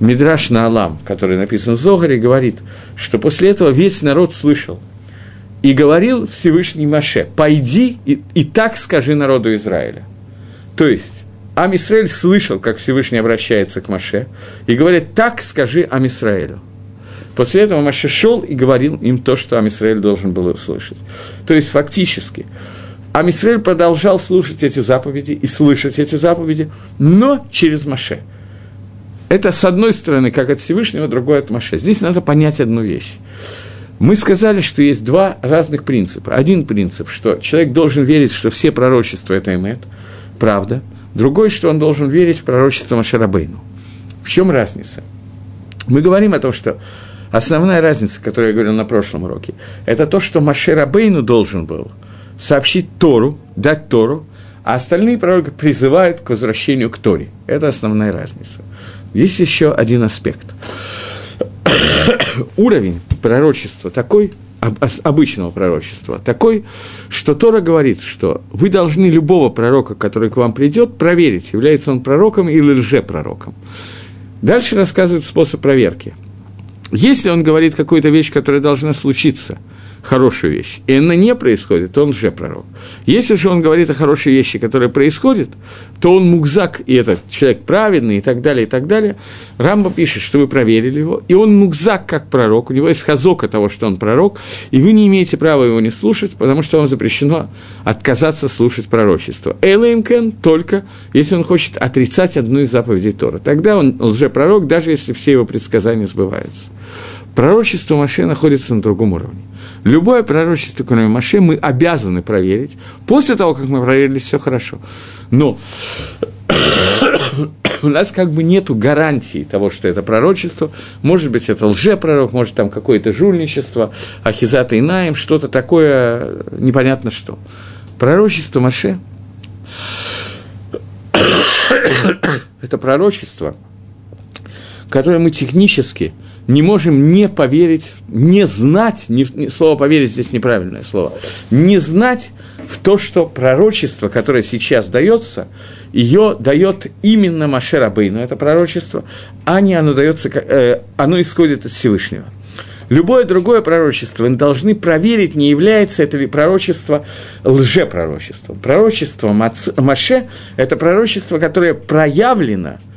Мидраш на Алам, который написан в Зогаре, говорит, что после этого весь народ слышал. И говорил Всевышний Маше, пойди и, и так скажи народу Израиля. То есть, Ам Исраиль слышал, как Всевышний обращается к Маше, и говорит, так скажи Ам Исраилю. После этого Маше шел и говорил им то, что Ам Исраиль должен был услышать. То есть, фактически, Ам Исраиль продолжал слушать эти заповеди и слышать эти заповеди, но через Маше – это с одной стороны, как от Всевышнего, другой от Маше. Здесь надо понять одну вещь. Мы сказали, что есть два разных принципа. Один принцип, что человек должен верить, что все пророчества – это эмет, правда. Другой, что он должен верить в пророчество Машарабейну. В чем разница? Мы говорим о том, что основная разница, которую я говорил на прошлом уроке, это то, что Машерабейну должен был сообщить Тору, дать Тору, а остальные пророки призывают к возвращению к Торе. Это основная разница. Есть еще один аспект. Уровень пророчества такой, обычного пророчества, такой, что Тора говорит, что вы должны любого пророка, который к вам придет, проверить, является он пророком или лжепророком. Дальше рассказывает способ проверки. Если он говорит какую-то вещь, которая должна случиться – хорошую вещь, и она не происходит, то он же пророк. Если же он говорит о хорошей вещи, которая происходит, то он мукзак, и этот человек праведный, и так далее, и так далее. Рамба пишет, что вы проверили его, и он мукзак как пророк, у него есть хазока того, что он пророк, и вы не имеете права его не слушать, потому что вам запрещено отказаться слушать пророчество. Эйлэймкен только, если он хочет отрицать одну из заповедей Тора. Тогда он лжепророк, даже если все его предсказания сбываются. Пророчество Маше находится на другом уровне. Любое пророчество, кроме Маше, мы обязаны проверить после того, как мы проверили все хорошо. Но у нас как бы нет гарантии того, что это пророчество. Может быть, это лжепророк, может, там какое-то жульничество, ахизата и наем, что-то такое, непонятно что. Пророчество Маше – это пророчество, которое мы технически – не можем не поверить, не знать, не, слово «поверить» здесь неправильное слово, не знать в то, что пророчество, которое сейчас дается, ее дает именно Маше Рабейну, это пророчество, а не оно дается, э, оно исходит от Всевышнего. Любое другое пророчество мы должны проверить, не является это ли пророчество лжепророчеством. Пророчество Маше – это пророчество, которое проявлено –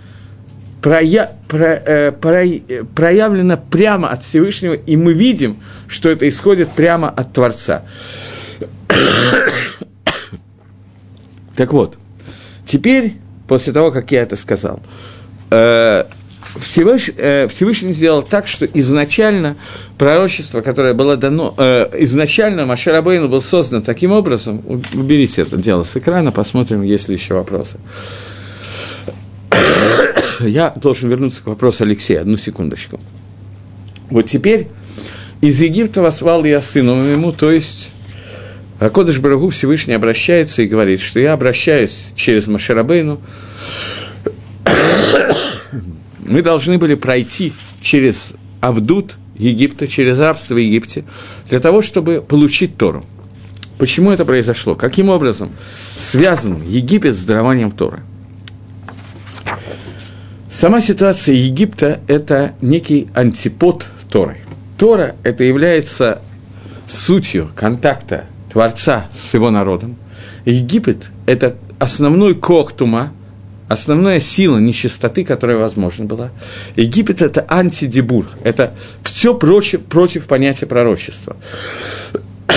проя, про, э, про, проявлено прямо от Всевышнего, и мы видим, что это исходит прямо от Творца. так вот, теперь, после того, как я это сказал, э, Всевышний, э, Всевышний сделал так, что изначально пророчество, которое было дано, э, изначально Машарабейну был создан таким образом, уберите это дело с экрана, посмотрим, есть ли еще вопросы. я должен вернуться к вопросу Алексея, одну секундочку. Вот теперь из Египта возвал я сыну моему, то есть Акодыш Барагу Всевышний обращается и говорит, что я обращаюсь через Машарабейну, мы должны были пройти через Авдут Египта, через рабство в Египте, для того, чтобы получить Тору. Почему это произошло? Каким образом связан Египет с дарованием Тора? Сама ситуация Египта – это некий антипод Торы. Тора – это является сутью контакта Творца с его народом. Египет – это основной кох тума, основная сила нечистоты, которая возможна была. Египет – это антидебур, это все прочее, против понятия пророчества.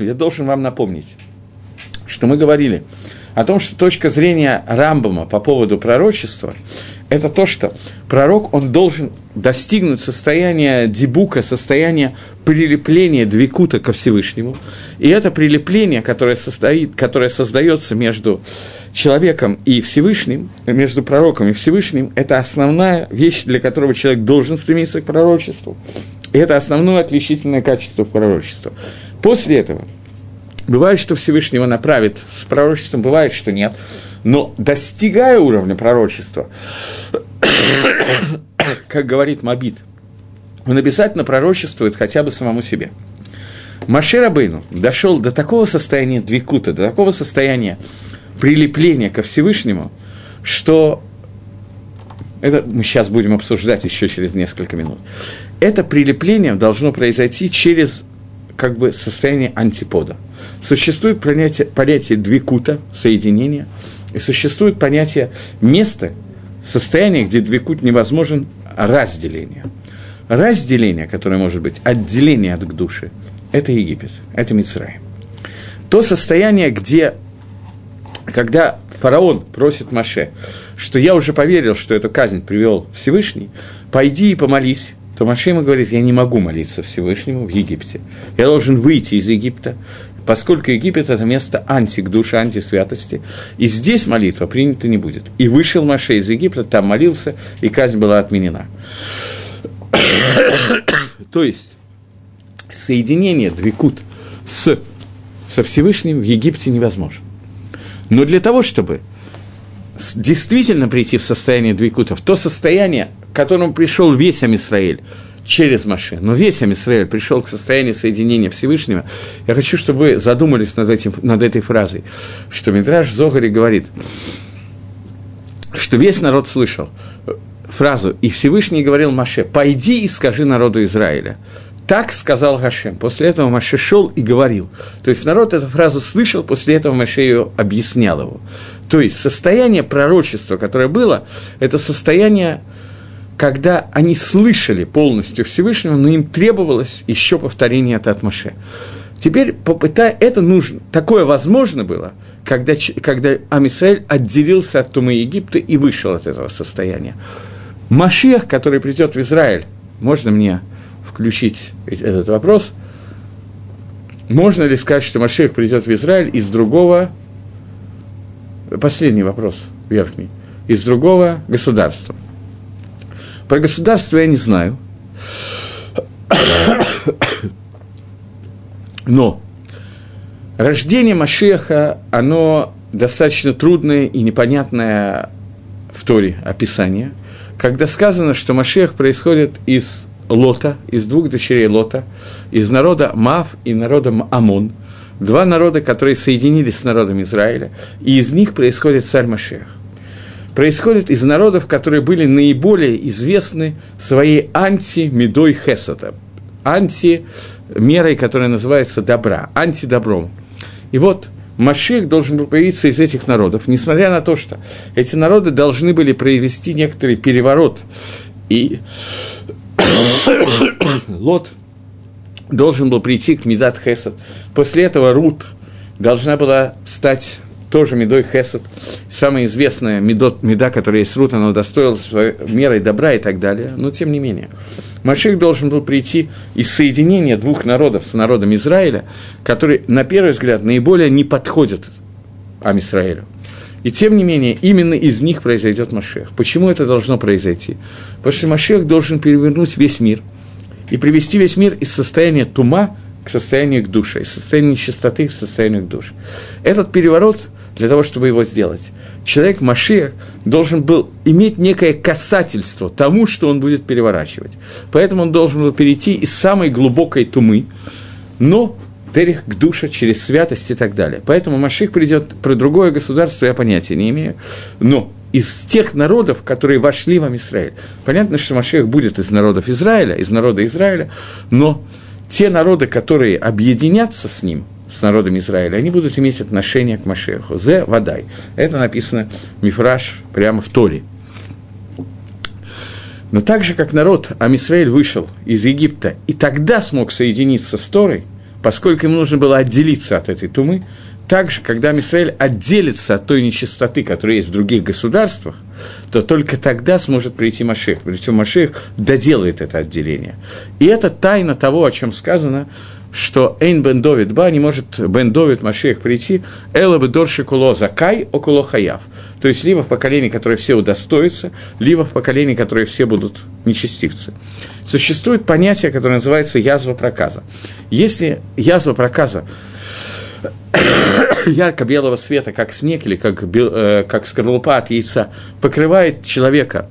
Я должен вам напомнить, что мы говорили – о том, что точка зрения Рамбама по поводу пророчества – это то, что пророк, он должен достигнуть состояния дебука, состояния прилепления двикута ко Всевышнему. И это прилепление, которое, состоит, которое создается между человеком и Всевышним, между пророком и Всевышним, это основная вещь, для которого человек должен стремиться к пророчеству. И это основное отличительное качество пророчества. После этого – Бывает, что Всевышний его направит с пророчеством, бывает, что нет. Но достигая уровня пророчества, как говорит Мабит, он обязательно пророчествует хотя бы самому себе. Маше Рабейну дошел до такого состояния двикута, до такого состояния прилепления ко Всевышнему, что это мы сейчас будем обсуждать еще через несколько минут. Это прилепление должно произойти через как бы состояние антипода. Существует понятие, понятие двикута, соединения, и существует понятие места, состояние, где двикут невозможен разделение. Разделение, которое может быть отделение от души, это Египет, это Мицрай. То состояние, где, когда фараон просит Маше, что я уже поверил, что эту казнь привел Всевышний, пойди и помолись, то Маше ему говорит, я не могу молиться Всевышнему в Египте. Я должен выйти из Египта, поскольку Египет – это место антик души, антисвятости. И здесь молитва принята не будет. И вышел Маше из Египта, там молился, и казнь была отменена. То есть, соединение двикут с, со Всевышним в Египте невозможно. Но для того, чтобы действительно прийти в состояние двикута, в то состояние, к которому пришел весь Амисраэль, через Маше. Но весь Амисраэль пришел к состоянию соединения Всевышнего. Я хочу, чтобы вы задумались над, этим, над этой фразой, что Мидраш Зогари говорит, что весь народ слышал фразу, и Всевышний говорил Маше, «Пойди и скажи народу Израиля». Так сказал Гашем. После этого Маше шел и говорил. То есть народ эту фразу слышал, после этого Маше ее объяснял его. То есть состояние пророчества, которое было, это состояние когда они слышали полностью Всевышнего, но им требовалось еще повторение от Атмаше. Теперь попытай, это нужно, такое возможно было, когда, когда Амисраэль отделился от Тумы Египта и вышел от этого состояния. Машиах, который придет в Израиль, можно мне включить этот вопрос? Можно ли сказать, что Машиах придет в Израиль из другого, последний вопрос, верхний, из другого государства? Про государство я не знаю. Но рождение Машеха, оно достаточно трудное и непонятное в Торе описание, когда сказано, что Машех происходит из Лота, из двух дочерей Лота, из народа Мав и народа Амон, два народа, которые соединились с народом Израиля, и из них происходит царь Машех происходит из народов, которые были наиболее известны своей анти-медой хесата, анти-мерой, которая называется добра, антидобром. И вот Маших должен был появиться из этих народов, несмотря на то, что эти народы должны были провести некоторый переворот, и Лот должен был прийти к Медат Хесад. После этого Рут должна была стать тоже медой хесед, самая известная медот, меда, которая есть рут, она удостоилась своей мерой добра и так далее, но тем не менее. Маших должен был прийти из соединения двух народов с народом Израиля, который, на первый взгляд, наиболее не подходит Амисраилю. И тем не менее, именно из них произойдет Машех. Почему это должно произойти? Потому что Машех должен перевернуть весь мир и привести весь мир из состояния тума к состоянию к душе, из состояния чистоты в состояние к душе. Этот переворот для того, чтобы его сделать. Человек Машиах должен был иметь некое касательство тому, что он будет переворачивать. Поэтому он должен был перейти из самой глубокой тумы, но Терих к душе через святость и так далее. Поэтому Маших придет про другое государство, я понятия не имею. Но из тех народов, которые вошли в Израиль. Понятно, что Машех будет из народов Израиля, из народа Израиля, но те народы, которые объединятся с ним – с народом Израиля, они будут иметь отношение к Машеху. Зе Вадай. Это написано Мифраж прямо в Торе. Но так же, как народ Амисраиль вышел из Египта и тогда смог соединиться с Торой, поскольку ему нужно было отделиться от этой тумы, также, когда Амисраиль отделится от той нечистоты, которая есть в других государствах, то только тогда сможет прийти Машех. Причем Машех доделает это отделение. И это тайна того, о чем сказано что Эйн бен Довид ба не может бен Довид Машех прийти, Эла бы дорши куло закай около хаяв. То есть либо в поколении, которое все удостоятся, либо в поколении, которое все будут нечестивцы. Существует понятие, которое называется язва проказа. Если язва проказа ярко-белого света, как снег или как, э, как скорлупа от яйца, покрывает человека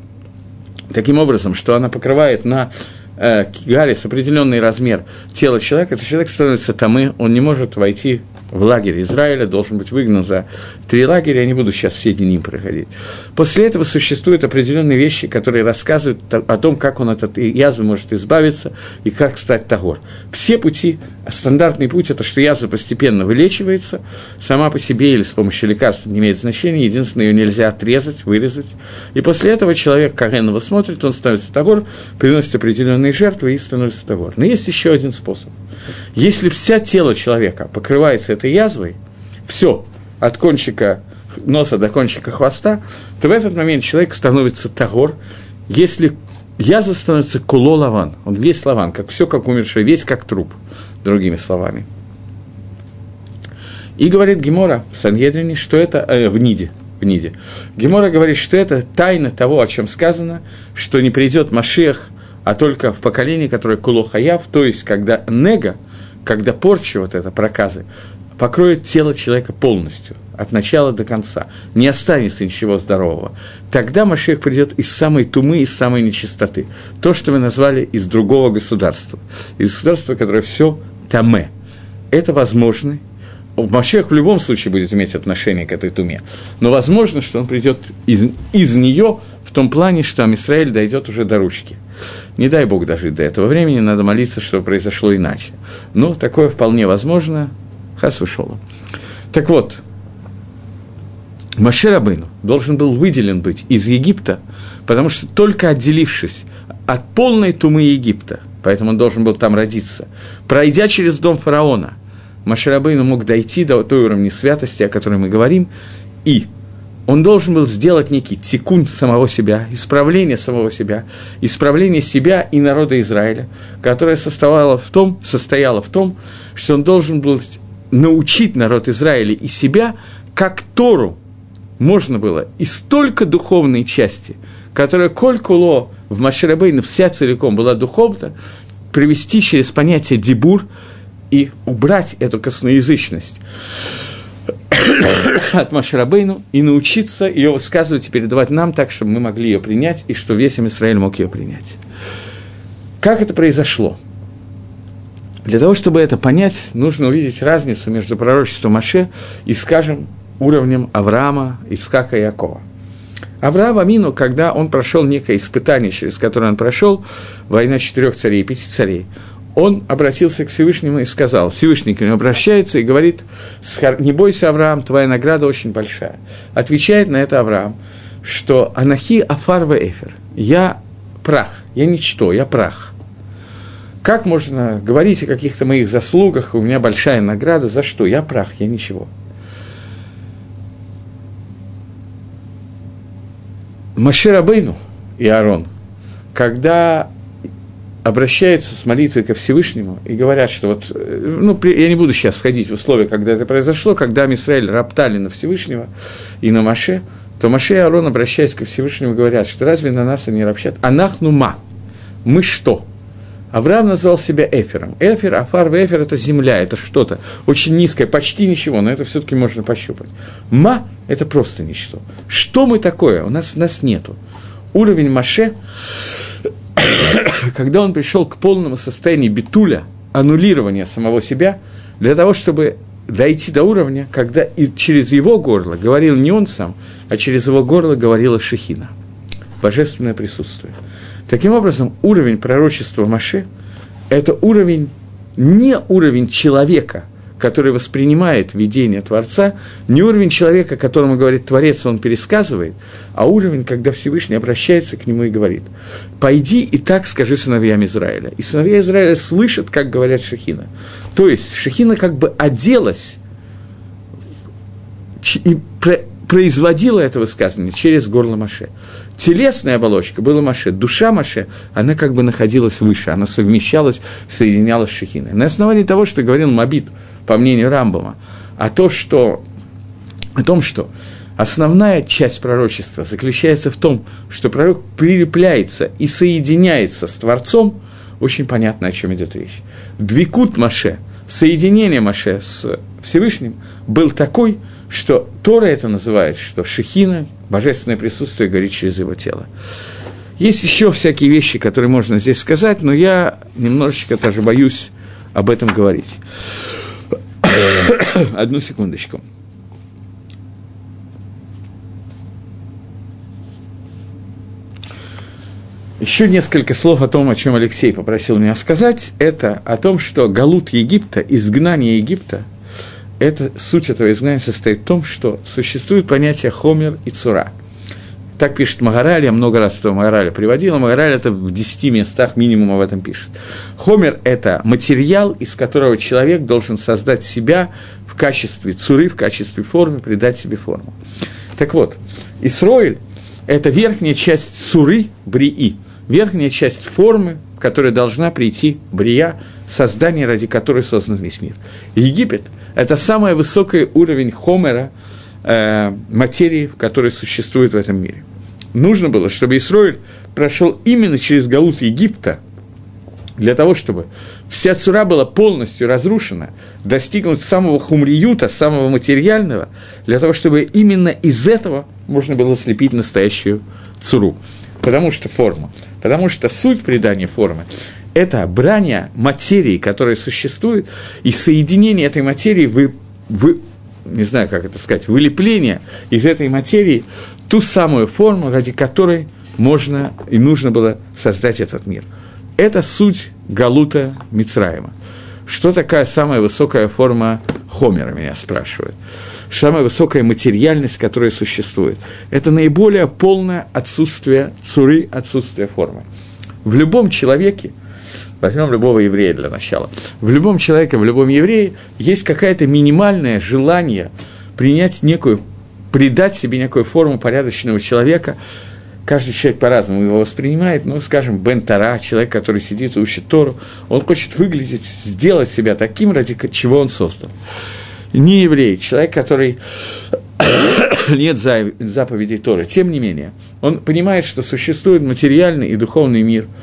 таким образом, что она покрывает на э, Гарис, определенный размер тела человека, то человек становится тамы, он не может войти в лагерь Израиля, должен быть выгнан за три лагеря, я не буду сейчас все дни проходить. После этого существуют определенные вещи, которые рассказывают о том, как он от этой язвы может избавиться и как стать тагор. Все пути, стандартный путь – это что язва постепенно вылечивается, сама по себе или с помощью лекарств не имеет значения, единственное, ее нельзя отрезать, вырезать. И после этого человек, как его смотрит, он становится тагор, приносит определенные жертвы и становится тагор. Но есть еще один способ. Если вся тело человека покрывается этой язвой, все, от кончика носа до кончика хвоста, то в этот момент человек становится тагор. Если язва становится куло лаван, он весь лаван, как все как умерший, весь как труп, другими словами. И говорит Гемора в Сангедрине, что это э, в Ниде, в Ниде. Гемора говорит, что это тайна того, о чем сказано, что не придет Машех, а только в поколении, которое куло хаяв, то есть когда нега, когда порча вот эта проказы, покроет тело человека полностью, от начала до конца, не останется ничего здорового, тогда Машех придет из самой тумы, из самой нечистоты. То, что мы назвали из другого государства. Из государства, которое все таме. Это возможно. Машех в любом случае будет иметь отношение к этой туме. Но возможно, что он придет из, из нее том плане, что Амисраэль дойдет уже до ручки. Не дай Бог дожить до этого времени, надо молиться, чтобы произошло иначе. Но такое вполне возможно. Хас ушел. Так вот, Маше Рабыну должен был выделен быть из Египта, потому что только отделившись от полной тумы Египта, поэтому он должен был там родиться, пройдя через дом фараона, Маше Рабыну мог дойти до той уровня святости, о которой мы говорим, и он должен был сделать некий тикун самого себя, исправление самого себя, исправление себя и народа Израиля, которое состояло в том, состояло в том, что он должен был научить народ Израиля и себя, как Тору можно было из столько духовной части, которая коль куло в Маширабейну вся целиком была духовна, привести через понятие дебур и убрать эту косноязычность от Маширабейну и научиться ее высказывать и передавать нам так, чтобы мы могли ее принять, и что весь Израиль мог ее принять. Как это произошло? Для того, чтобы это понять, нужно увидеть разницу между пророчеством Маше и, скажем, уровнем Авраама, Искака и Якова. Авраам Амину, когда он прошел некое испытание, через которое он прошел, война четырех царей и пяти царей, он обратился к Всевышнему и сказал, Всевышний к нему обращается и говорит, не бойся, Авраам, твоя награда очень большая. Отвечает на это Авраам, что Анахи Афарва Эфер, я прах, я ничто, я прах. Как можно говорить о каких-то моих заслугах, у меня большая награда, за что? Я прах, я ничего. Маширабейну и Аарон, когда обращаются с молитвой ко Всевышнему и говорят, что вот, э, ну, я не буду сейчас входить в условия, когда это произошло, когда Мисраэль роптали на Всевышнего и на Маше, то Маше и Аарон, обращаясь ко Всевышнему, говорят, что разве на нас они ропщат? Анахну ма. Мы что? Авраам назвал себя Эфером. Эфер, Афар, Эфер – это земля, это что-то очень низкое, почти ничего, но это все-таки можно пощупать. Ма – это просто ничто. Что мы такое? У нас, нас нету. Уровень Маше, когда он пришел к полному состоянию битуля, аннулирования самого себя, для того, чтобы дойти до уровня, когда и через его горло говорил не он сам, а через его горло говорила Шехина. Божественное присутствие – Таким образом, уровень пророчества Маше – это уровень, не уровень человека, который воспринимает видение Творца, не уровень человека, которому говорит Творец, он пересказывает, а уровень, когда Всевышний обращается к нему и говорит, «Пойди и так скажи сыновьям Израиля». И сыновья Израиля слышат, как говорят Шехина. То есть Шехина как бы оделась и производила это высказывание через горло Маше. Телесная оболочка была Маше, душа Маше, она как бы находилась выше, она совмещалась, соединялась с Шехиной. На основании того, что говорил Мабит, по мнению Рамбома, а то, что, о том, что основная часть пророчества заключается в том, что пророк прилепляется и соединяется с Творцом, очень понятно, о чем идет речь. Двикут Маше, соединение Маше с Всевышним, был такой – что Тора это называет, что Шехина, божественное присутствие, горит через его тело. Есть еще всякие вещи, которые можно здесь сказать, но я немножечко даже боюсь об этом говорить. Одну секундочку. Еще несколько слов о том, о чем Алексей попросил меня сказать. Это о том, что Галут Египта, изгнание Египта – это, суть этого изгнания состоит в том, что существует понятие хомер и цура. Так пишет Магараль, я много раз этого Магараля приводил, Магараль это в десяти местах минимум об этом пишет. Хомер – это материал, из которого человек должен создать себя в качестве цуры, в качестве формы, придать себе форму. Так вот, Исроиль – это верхняя часть цуры, брии, верхняя часть формы, которая должна прийти брия, создание, ради которой создан весь мир. Египет – это самый высокий уровень хомера, э, материи, который существует в этом мире. Нужно было, чтобы Исроиль прошел именно через Галут Египта, для того, чтобы вся цура была полностью разрушена, достигнуть самого хумриюта, самого материального, для того, чтобы именно из этого можно было слепить настоящую цуру. Потому что форма, потому что суть придания формы – это брание материи, которая существует, и соединение этой материи, вы, вы, не знаю, как это сказать, вылепление из этой материи ту самую форму, ради которой можно и нужно было создать этот мир – это суть Галута Мицраима. Что такая самая высокая форма Хомера, меня спрашивают. Самая высокая материальность, которая существует. Это наиболее полное отсутствие цуры, отсутствие формы. В любом человеке, возьмем любого еврея для начала, в любом человеке, в любом еврее есть какое-то минимальное желание принять некую, придать себе некую форму порядочного человека, каждый человек по-разному его воспринимает, но, скажем, Бен Тара, человек, который сидит и учит Тору, он хочет выглядеть, сделать себя таким, ради чего он создан. Не еврей, человек, который нет заповедей Торы, тем не менее, он понимает, что существует материальный и духовный мир –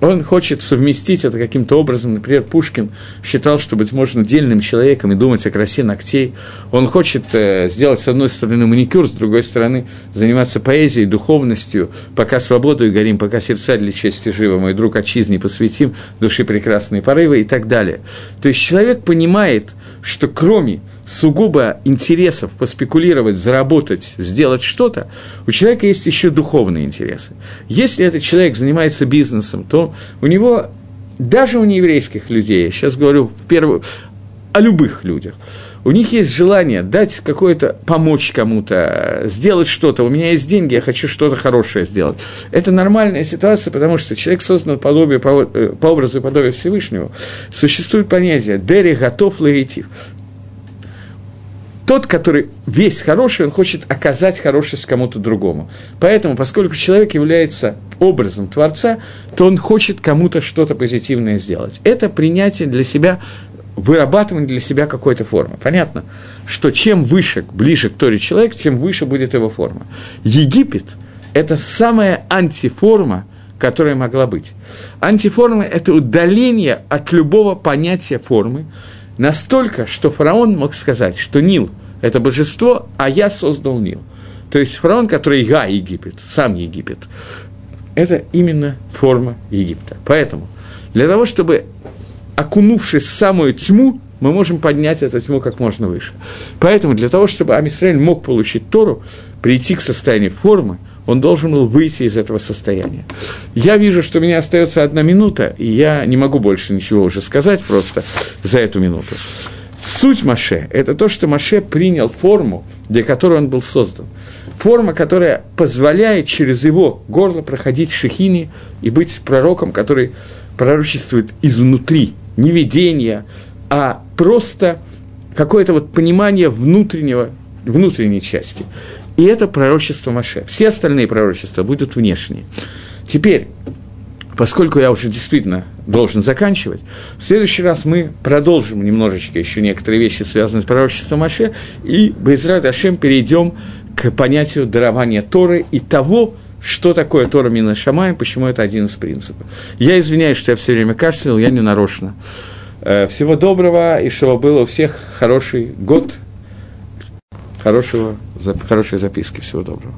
он хочет совместить это каким-то образом. Например, Пушкин считал, что быть можно отдельным человеком и думать о красе ногтей. Он хочет э, сделать, с одной стороны, маникюр, с другой стороны, заниматься поэзией, духовностью, пока свободу и горим, пока сердца для чести живы, мой друг отчизне посвятим, души прекрасные порывы и так далее. То есть человек понимает, что кроме сугубо интересов поспекулировать, заработать, сделать что-то, у человека есть еще духовные интересы. Если этот человек занимается бизнесом, то у него, даже у нееврейских людей, я сейчас говорю в первую, о любых людях, у них есть желание дать какое-то, помочь кому-то, сделать что-то. У меня есть деньги, я хочу что-то хорошее сделать. Это нормальная ситуация, потому что человек создан подобие, по, э, по образу и подобию Всевышнего. Существует понятие «дери готов лаитив» тот, который весь хороший, он хочет оказать хорошесть кому-то другому. Поэтому, поскольку человек является образом Творца, то он хочет кому-то что-то позитивное сделать. Это принятие для себя, вырабатывание для себя какой-то формы. Понятно, что чем выше, ближе к Торе человек, тем выше будет его форма. Египет – это самая антиформа, которая могла быть. Антиформа – это удаление от любого понятия формы, Настолько, что фараон мог сказать, что Нил – это божество, а я создал Нил. То есть фараон, который я Египет, сам Египет, это именно форма Египта. Поэтому для того, чтобы, окунувшись в самую тьму, мы можем поднять эту тьму как можно выше. Поэтому для того, чтобы Амисраиль мог получить Тору, прийти к состоянию формы – он должен был выйти из этого состояния. Я вижу, что у меня остается одна минута, и я не могу больше ничего уже сказать просто за эту минуту. Суть Маше – это то, что Маше принял форму, для которой он был создан. Форма, которая позволяет через его горло проходить шехини и быть пророком, который пророчествует изнутри, не видение, а просто какое-то вот понимание внутреннего, внутренней части. И это пророчество Маше. Все остальные пророчества будут внешние. Теперь, поскольку я уже действительно должен заканчивать, в следующий раз мы продолжим немножечко еще некоторые вещи, связанные с пророчеством Маше, и Безрад Ашем перейдем к понятию дарования Торы и того, что такое Тора Мина Шамай, почему это один из принципов. Я извиняюсь, что я все время кашлял, я не нарочно. Э, всего доброго, и чтобы было у всех хороший год – хорошего, хорошей записки. Всего доброго.